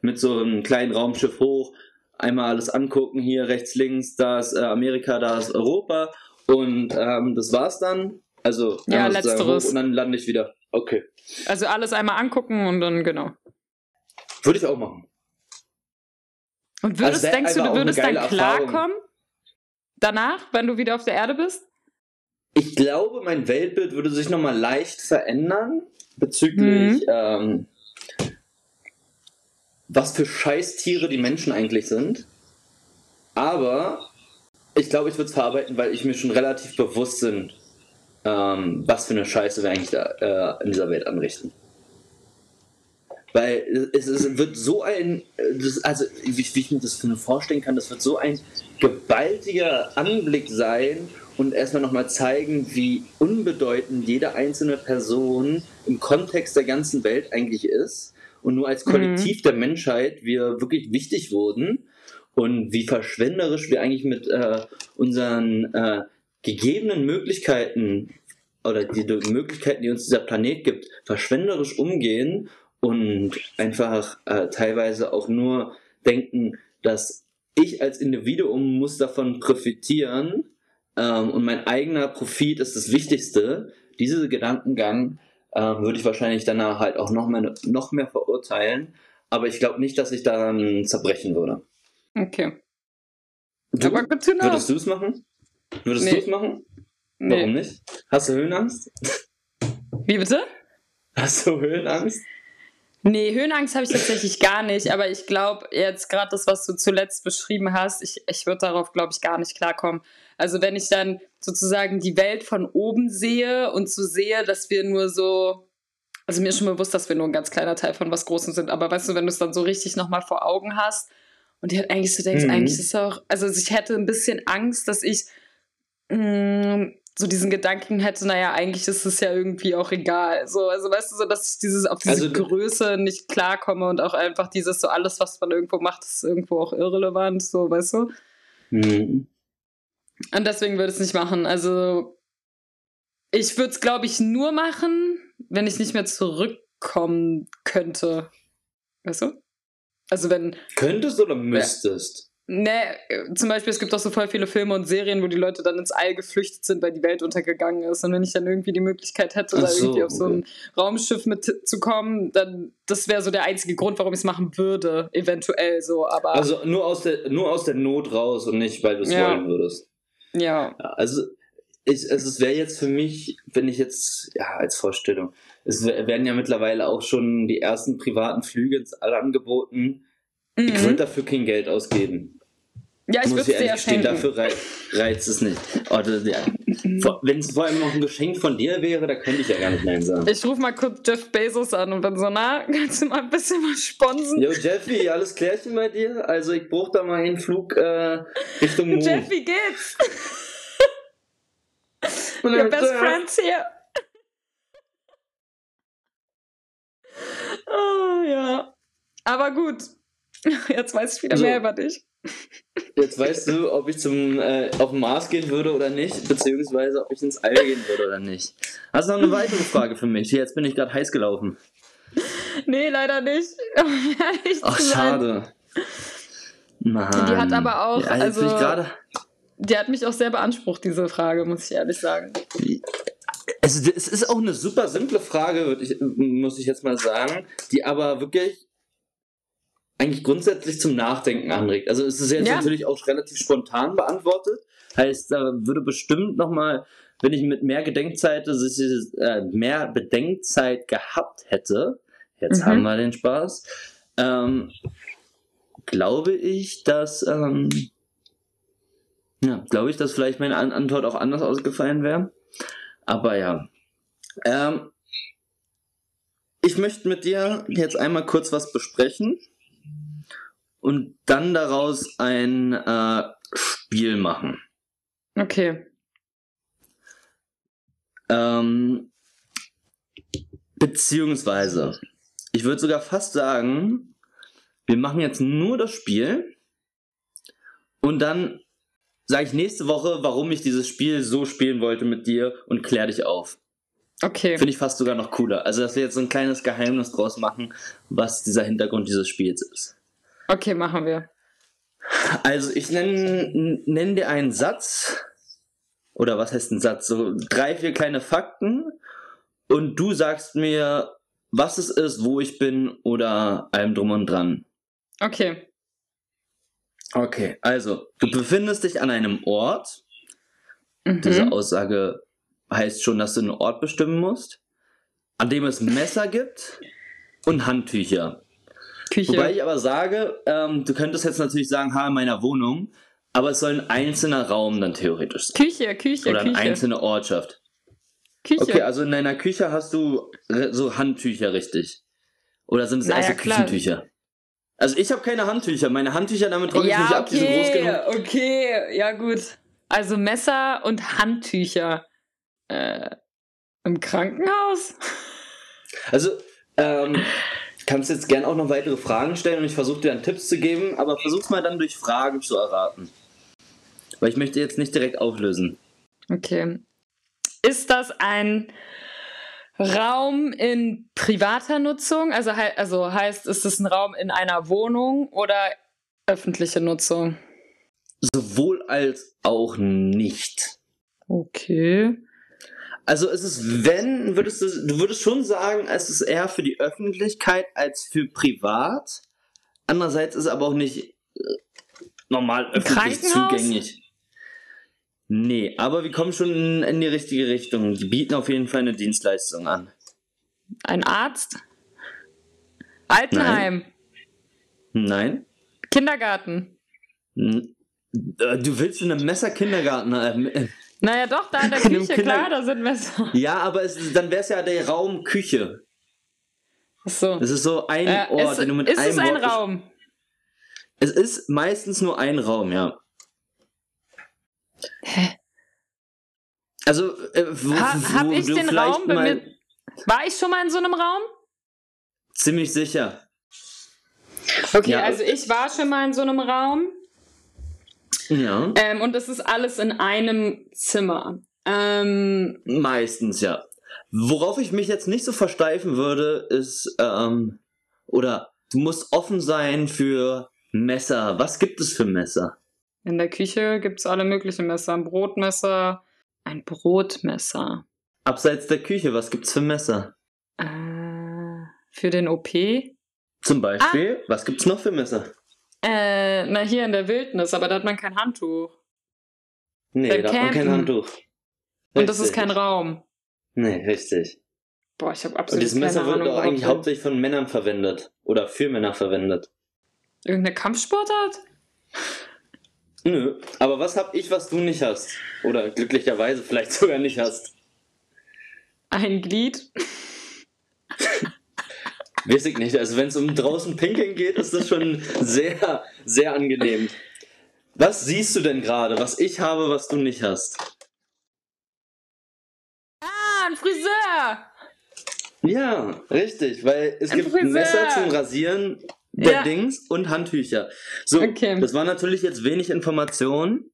Speaker 2: mit so einem kleinen Raumschiff hoch, einmal alles angucken, hier rechts, links, da ist äh, Amerika, da ist Europa und ähm, das war's dann. Also
Speaker 1: ja, letzteres.
Speaker 2: und dann lande ich wieder. Okay.
Speaker 1: Also alles einmal angucken und dann genau.
Speaker 2: Würde ich auch machen.
Speaker 1: Und würdest, also denkst du, du würdest dann klarkommen? Danach, wenn du wieder auf der Erde bist?
Speaker 2: Ich glaube, mein Weltbild würde sich nochmal leicht verändern bezüglich mhm. ähm, was für Scheißtiere die Menschen eigentlich sind. Aber ich glaube, ich würde es verarbeiten, weil ich mir schon relativ bewusst bin, ähm, was für eine Scheiße wir eigentlich da, äh, in dieser Welt anrichten. Weil es, es wird so ein, das, also wie, wie ich mir das vorstellen kann, das wird so ein gewaltiger Anblick sein und erstmal nochmal zeigen, wie unbedeutend jede einzelne Person im Kontext der ganzen Welt eigentlich ist und nur als Kollektiv mhm. der Menschheit wir wirklich wichtig wurden und wie verschwenderisch wir eigentlich mit äh, unseren äh, gegebenen Möglichkeiten oder die, die Möglichkeiten, die uns dieser Planet gibt, verschwenderisch umgehen und einfach äh, teilweise auch nur denken, dass ich als Individuum muss davon profitieren ähm, und mein eigener Profit ist das Wichtigste. Diese Gedankengang äh, würde ich wahrscheinlich danach halt auch noch mehr, noch mehr verurteilen, aber ich glaube nicht, dass ich daran zerbrechen würde.
Speaker 1: Okay.
Speaker 2: Du, aber to know. Würdest du es machen? Würdest nee. du es machen? Warum nee. nicht? Hast du Höhenangst?
Speaker 1: Wie bitte?
Speaker 2: Hast du Höhenangst?
Speaker 1: Nee, Höhenangst habe ich tatsächlich gar nicht, aber ich glaube, jetzt gerade das, was du zuletzt beschrieben hast, ich, ich würde darauf, glaube ich, gar nicht klarkommen. Also wenn ich dann sozusagen die Welt von oben sehe und so sehe, dass wir nur so, also mir ist schon bewusst, dass wir nur ein ganz kleiner Teil von was Großem sind, aber weißt du, wenn du es dann so richtig nochmal vor Augen hast und dir halt eigentlich so denkst, mhm. eigentlich ist es auch, also ich hätte ein bisschen Angst, dass ich mh, mm, so diesen Gedanken hätte, naja, eigentlich ist es ja irgendwie auch egal. So, also weißt du, so, dass ich dieses, auf diese also, Größe nicht klarkomme und auch einfach dieses, so alles, was man irgendwo macht, ist irgendwo auch irrelevant, so, weißt du? Mhm. Und deswegen würde ich es nicht machen. Also, ich würde es, glaube ich, nur machen, wenn ich nicht mehr zurückkommen könnte. Weißt du? Also, wenn.
Speaker 2: Könntest oder müsstest?
Speaker 1: Ne, zum Beispiel, es gibt auch so voll viele Filme und Serien, wo die Leute dann ins All geflüchtet sind, weil die Welt untergegangen ist. Und wenn ich dann irgendwie die Möglichkeit hätte, da so, irgendwie auf so ein Raumschiff mitzukommen, dann das wäre so der einzige Grund, warum ich es machen würde, eventuell so. Aber
Speaker 2: also nur aus der, nur aus der Not raus und nicht, weil du es ja. wollen würdest.
Speaker 1: Ja.
Speaker 2: ja also ich, also es wäre jetzt für mich, wenn ich jetzt, ja, als Vorstellung, es werden ja mittlerweile auch schon die ersten privaten Flüge ins All angeboten. Mhm. Ich würde dafür kein Geld ausgeben.
Speaker 1: Ja, ich würde dir
Speaker 2: schenken. Dafür rei reizt es nicht. Oh, ja. Wenn es vor allem noch ein Geschenk von dir wäre, da könnte ich ja gar nicht Nein sagen.
Speaker 1: Ich rufe mal kurz Jeff Bezos an und dann so, na, kannst du mal ein bisschen was sponsen?
Speaker 2: Jo, Jeffy, alles klärchen bei dir? Also ich brauche da mal einen Flug äh, Richtung Moon.
Speaker 1: Jeffy, geht's? Your best friends here. oh ja. Aber gut. Jetzt weiß ich wieder so. mehr über dich.
Speaker 2: Jetzt weißt du, ob ich zum äh, auf den Mars gehen würde oder nicht, beziehungsweise ob ich ins All gehen würde oder nicht. Hast du noch eine weitere Frage für mich? Jetzt bin ich gerade heiß gelaufen.
Speaker 1: Nee, leider nicht.
Speaker 2: Ach, schade.
Speaker 1: Mann. Die hat aber auch, ja, also, die hat mich auch sehr beansprucht, diese Frage, muss ich ehrlich sagen.
Speaker 2: Es, es ist auch eine super simple Frage, ich, muss ich jetzt mal sagen, die aber wirklich eigentlich grundsätzlich zum Nachdenken anregt. Also es ist jetzt ja. natürlich auch relativ spontan beantwortet. Heißt, da würde bestimmt nochmal, wenn ich mit mehr Gedenkzeit, also äh, mehr Bedenkzeit gehabt hätte, jetzt mhm. haben wir den Spaß, ähm, glaube ich, dass, ähm, ja, glaube ich, dass vielleicht meine Antwort auch anders ausgefallen wäre. Aber ja. Ähm, ich möchte mit dir jetzt einmal kurz was besprechen und dann daraus ein äh, Spiel machen.
Speaker 1: Okay.
Speaker 2: Ähm, beziehungsweise, ich würde sogar fast sagen, wir machen jetzt nur das Spiel und dann sage ich nächste Woche, warum ich dieses Spiel so spielen wollte mit dir und klär dich auf.
Speaker 1: Okay.
Speaker 2: Finde ich fast sogar noch cooler. Also, dass wir jetzt so ein kleines Geheimnis draus machen, was dieser Hintergrund dieses Spiels ist.
Speaker 1: Okay, machen wir.
Speaker 2: Also ich nenne nenn dir einen Satz, oder was heißt ein Satz? So drei, vier kleine Fakten und du sagst mir, was es ist, wo ich bin oder allem drum und dran.
Speaker 1: Okay.
Speaker 2: Okay, also du befindest dich an einem Ort. Mhm. Diese Aussage heißt schon, dass du einen Ort bestimmen musst, an dem es Messer gibt und Handtücher. Küche. Wobei ich aber sage, ähm, du könntest jetzt natürlich sagen, ha, in meiner Wohnung, aber es soll ein einzelner Raum dann theoretisch
Speaker 1: sein. Küche, Küche,
Speaker 2: Oder
Speaker 1: eine
Speaker 2: einzelne Ortschaft.
Speaker 1: Küche.
Speaker 2: Okay, also in deiner Küche hast du so Handtücher, richtig? Oder sind es naja, erst so Küchentücher? Also ich habe keine Handtücher. Meine Handtücher, damit trockne
Speaker 1: ja,
Speaker 2: ich mich
Speaker 1: okay, ab, die sind groß genug. Okay, ja gut. Also Messer und Handtücher. Äh, Im Krankenhaus?
Speaker 2: Also, ähm, kannst jetzt gern auch noch weitere Fragen stellen und ich versuche dir dann Tipps zu geben, aber versuch's mal dann durch Fragen zu erraten. Weil ich möchte jetzt nicht direkt auflösen.
Speaker 1: Okay. Ist das ein Raum in privater Nutzung? Also, also heißt, ist es ein Raum in einer Wohnung oder öffentliche Nutzung?
Speaker 2: Sowohl als auch nicht.
Speaker 1: Okay.
Speaker 2: Also es ist, wenn, würdest du, du würdest schon sagen, es ist eher für die Öffentlichkeit als für privat. Andererseits ist es aber auch nicht äh, normal öffentlich zugänglich. Nee, aber wir kommen schon in, die richtige Richtung. Die bieten auf jeden Fall eine Dienstleistung an.
Speaker 1: Ein Arzt? Altenheim?
Speaker 2: Nein. Nein.
Speaker 1: Kindergarten?
Speaker 2: Äh, du willst in einem Messer-Kindergarten? Äh,
Speaker 1: naja, doch, da in der Küche, in klar, da sind Messer.
Speaker 2: Ja, aber es, dann wäre es ja der Raum Küche.
Speaker 1: Ach so.
Speaker 2: Das ist so ein äh, Ort,
Speaker 1: ist, den du mit ist einem es ein Wort Raum?
Speaker 2: Es ist meistens nur ein Raum, ja.
Speaker 1: Hä?
Speaker 2: Also, äh, wo,
Speaker 1: ha, hab ich den Raum mal... War ich schon mal in so einem Raum?
Speaker 2: Ziemlich sicher.
Speaker 1: Okay, ja. also ich war schon mal in so einem Raum.
Speaker 2: Ja.
Speaker 1: Ähm, und es ist alles in einem Zimmer. Ähm,
Speaker 2: Meistens, ja. Worauf ich mich jetzt nicht so versteifen würde, ist, ähm, oder du musst offen sein für Messer. Was gibt es für Messer?
Speaker 1: In der Küche gibt es alle möglichen Messer. Ein Brotmesser, ein Brotmesser.
Speaker 2: Abseits der Küche, was gibt's für Messer?
Speaker 1: Äh, für den OP?
Speaker 2: Zum Beispiel, ah. was gibt's noch für Messer?
Speaker 1: Äh, na, hier in der Wildnis, aber da hat man kein Handtuch.
Speaker 2: Nee, Beim da hat man kein Handtuch. Richtig.
Speaker 1: Und das ist kein Raum.
Speaker 2: Nee, richtig.
Speaker 1: Boah, ich habe absolut
Speaker 2: Und dieses Messer wird doch eigentlich hauptsächlich von Männern verwendet. Oder für Männer verwendet.
Speaker 1: Irgendeine Kampfsportart?
Speaker 2: Nö, aber was hab ich, was du nicht hast? Oder glücklicherweise vielleicht sogar nicht hast?
Speaker 1: Ein Glied?
Speaker 2: Weiß ich nicht. Also wenn es um draußen pinkeln geht, ist das schon sehr, sehr angenehm. Was siehst du denn gerade, was ich habe, was du nicht hast?
Speaker 1: Ah, ein Friseur!
Speaker 2: Ja, richtig, weil es ein gibt Friseur. Messer zum Rasieren, der ja. Dings und Handtücher. So, okay. das war natürlich jetzt wenig Information.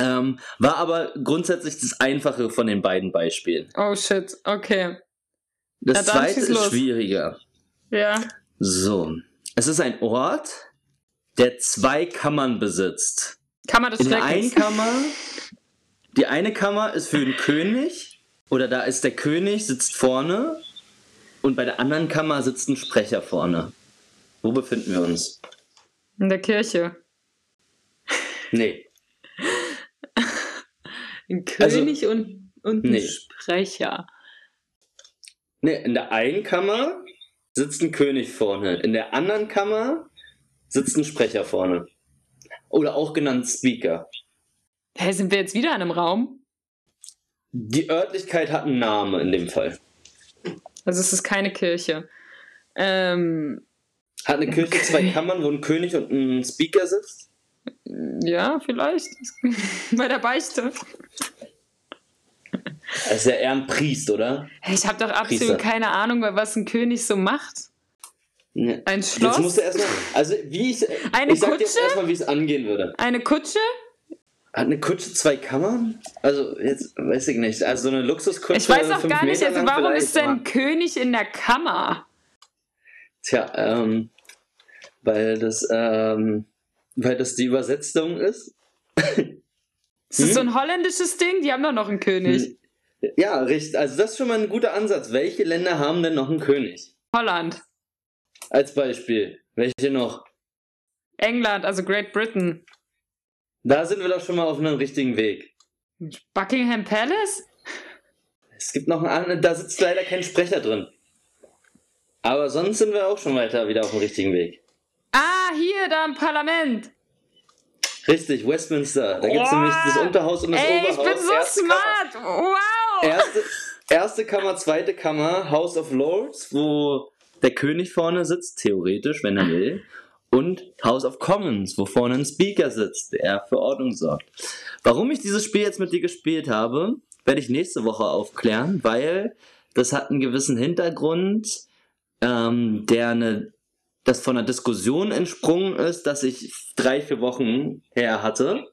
Speaker 2: Ähm, war aber grundsätzlich das Einfache von den beiden Beispielen.
Speaker 1: Oh shit, okay.
Speaker 2: Das ja, zweite ist los. schwieriger.
Speaker 1: Ja.
Speaker 2: So. Es ist ein Ort, der zwei Kammern besitzt.
Speaker 1: Kammer des
Speaker 2: In der einen Kammer, die eine Kammer ist für den König, oder da ist der König, sitzt vorne, und bei der anderen Kammer sitzt ein Sprecher vorne. Wo befinden wir uns?
Speaker 1: In der Kirche.
Speaker 2: Nee.
Speaker 1: ein König also, und, und ein nee. Sprecher.
Speaker 2: Nee, in der einen Kammer sitzt ein König vorne. In der anderen Kammer sitzt ein Sprecher vorne. Oder auch genannt Speaker.
Speaker 1: Hä, sind wir jetzt wieder in einem Raum?
Speaker 2: Die Örtlichkeit hat einen Namen in dem Fall.
Speaker 1: Also es ist keine Kirche. Ähm,
Speaker 2: hat eine Kirche okay. zwei Kammern, wo ein König und ein Speaker sitzt?
Speaker 1: Ja, vielleicht. Bei der Beichte.
Speaker 2: Das ist ja eher ein Priest, oder?
Speaker 1: Ich habe doch absolut Priester. keine Ahnung, was ein König so macht. Ein Schloss?
Speaker 2: Jetzt musst du erstmal, also wie ich,
Speaker 1: eine
Speaker 2: ich sag
Speaker 1: Kutsche?
Speaker 2: dir jetzt erstmal, wie es angehen würde.
Speaker 1: Eine Kutsche?
Speaker 2: Hat eine Kutsche zwei Kammern? Also, jetzt weiß ich nicht. Also, so eine Luxuskutsche.
Speaker 1: Ich weiß auch gar nicht, also, warum ist denn ein König in der Kammer?
Speaker 2: Tja, ähm, weil das, ähm, weil das die Übersetzung ist.
Speaker 1: ist das hm? so ein holländisches Ding? Die haben doch noch einen König.
Speaker 2: Ja, richtig. Also das ist schon mal ein guter Ansatz. Welche Länder haben denn noch einen König?
Speaker 1: Holland.
Speaker 2: Als Beispiel. Welche noch?
Speaker 1: England, also Great Britain.
Speaker 2: Da sind wir doch schon mal auf einem richtigen Weg.
Speaker 1: Buckingham Palace?
Speaker 2: Es gibt noch einen, da sitzt leider kein Sprecher drin. Aber sonst sind wir auch schon weiter wieder auf dem richtigen Weg.
Speaker 1: Ah, hier, da im Parlament.
Speaker 2: Richtig, Westminster. Da gibt es nämlich das Unterhaus und das
Speaker 1: ey,
Speaker 2: Oberhaus.
Speaker 1: Ich bin so smart. Kammer. Wow.
Speaker 2: Erste, erste Kammer, zweite Kammer, House of Lords, wo der König vorne sitzt, theoretisch, wenn er will. Und House of Commons, wo vorne ein Speaker sitzt, der für Ordnung sorgt. Warum ich dieses Spiel jetzt mit dir gespielt habe, werde ich nächste Woche aufklären, weil das hat einen gewissen Hintergrund, ähm, der eine, das von einer Diskussion entsprungen ist, dass ich drei, vier Wochen her hatte,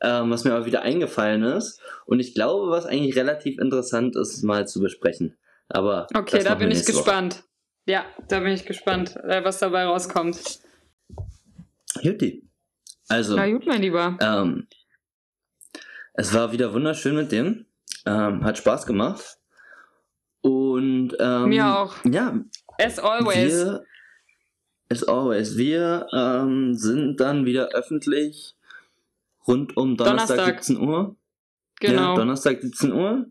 Speaker 2: ähm, was mir aber wieder eingefallen ist. Und ich glaube, was eigentlich relativ interessant ist, mal zu besprechen. Aber
Speaker 1: okay, da bin ich gespannt. Woche. Ja, da bin ich gespannt, äh, was dabei rauskommt.
Speaker 2: Juti. Also.
Speaker 1: Na gut, mein Lieber.
Speaker 2: Ähm, es war wieder wunderschön mit dem. Ähm, hat Spaß gemacht. Und ähm,
Speaker 1: mir auch.
Speaker 2: Ja.
Speaker 1: As always.
Speaker 2: Wir, as always. Wir ähm, sind dann wieder öffentlich rund um Donnerstag, Donnerstag. 17 Uhr.
Speaker 1: Genau.
Speaker 2: Ja, Donnerstag 17 Uhr.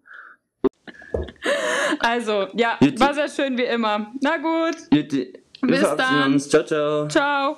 Speaker 1: Also, ja, Jutti. war sehr schön wie immer. Na gut.
Speaker 2: Jutti.
Speaker 1: Bis dann.
Speaker 2: Uns. Ciao, ciao.
Speaker 1: Ciao.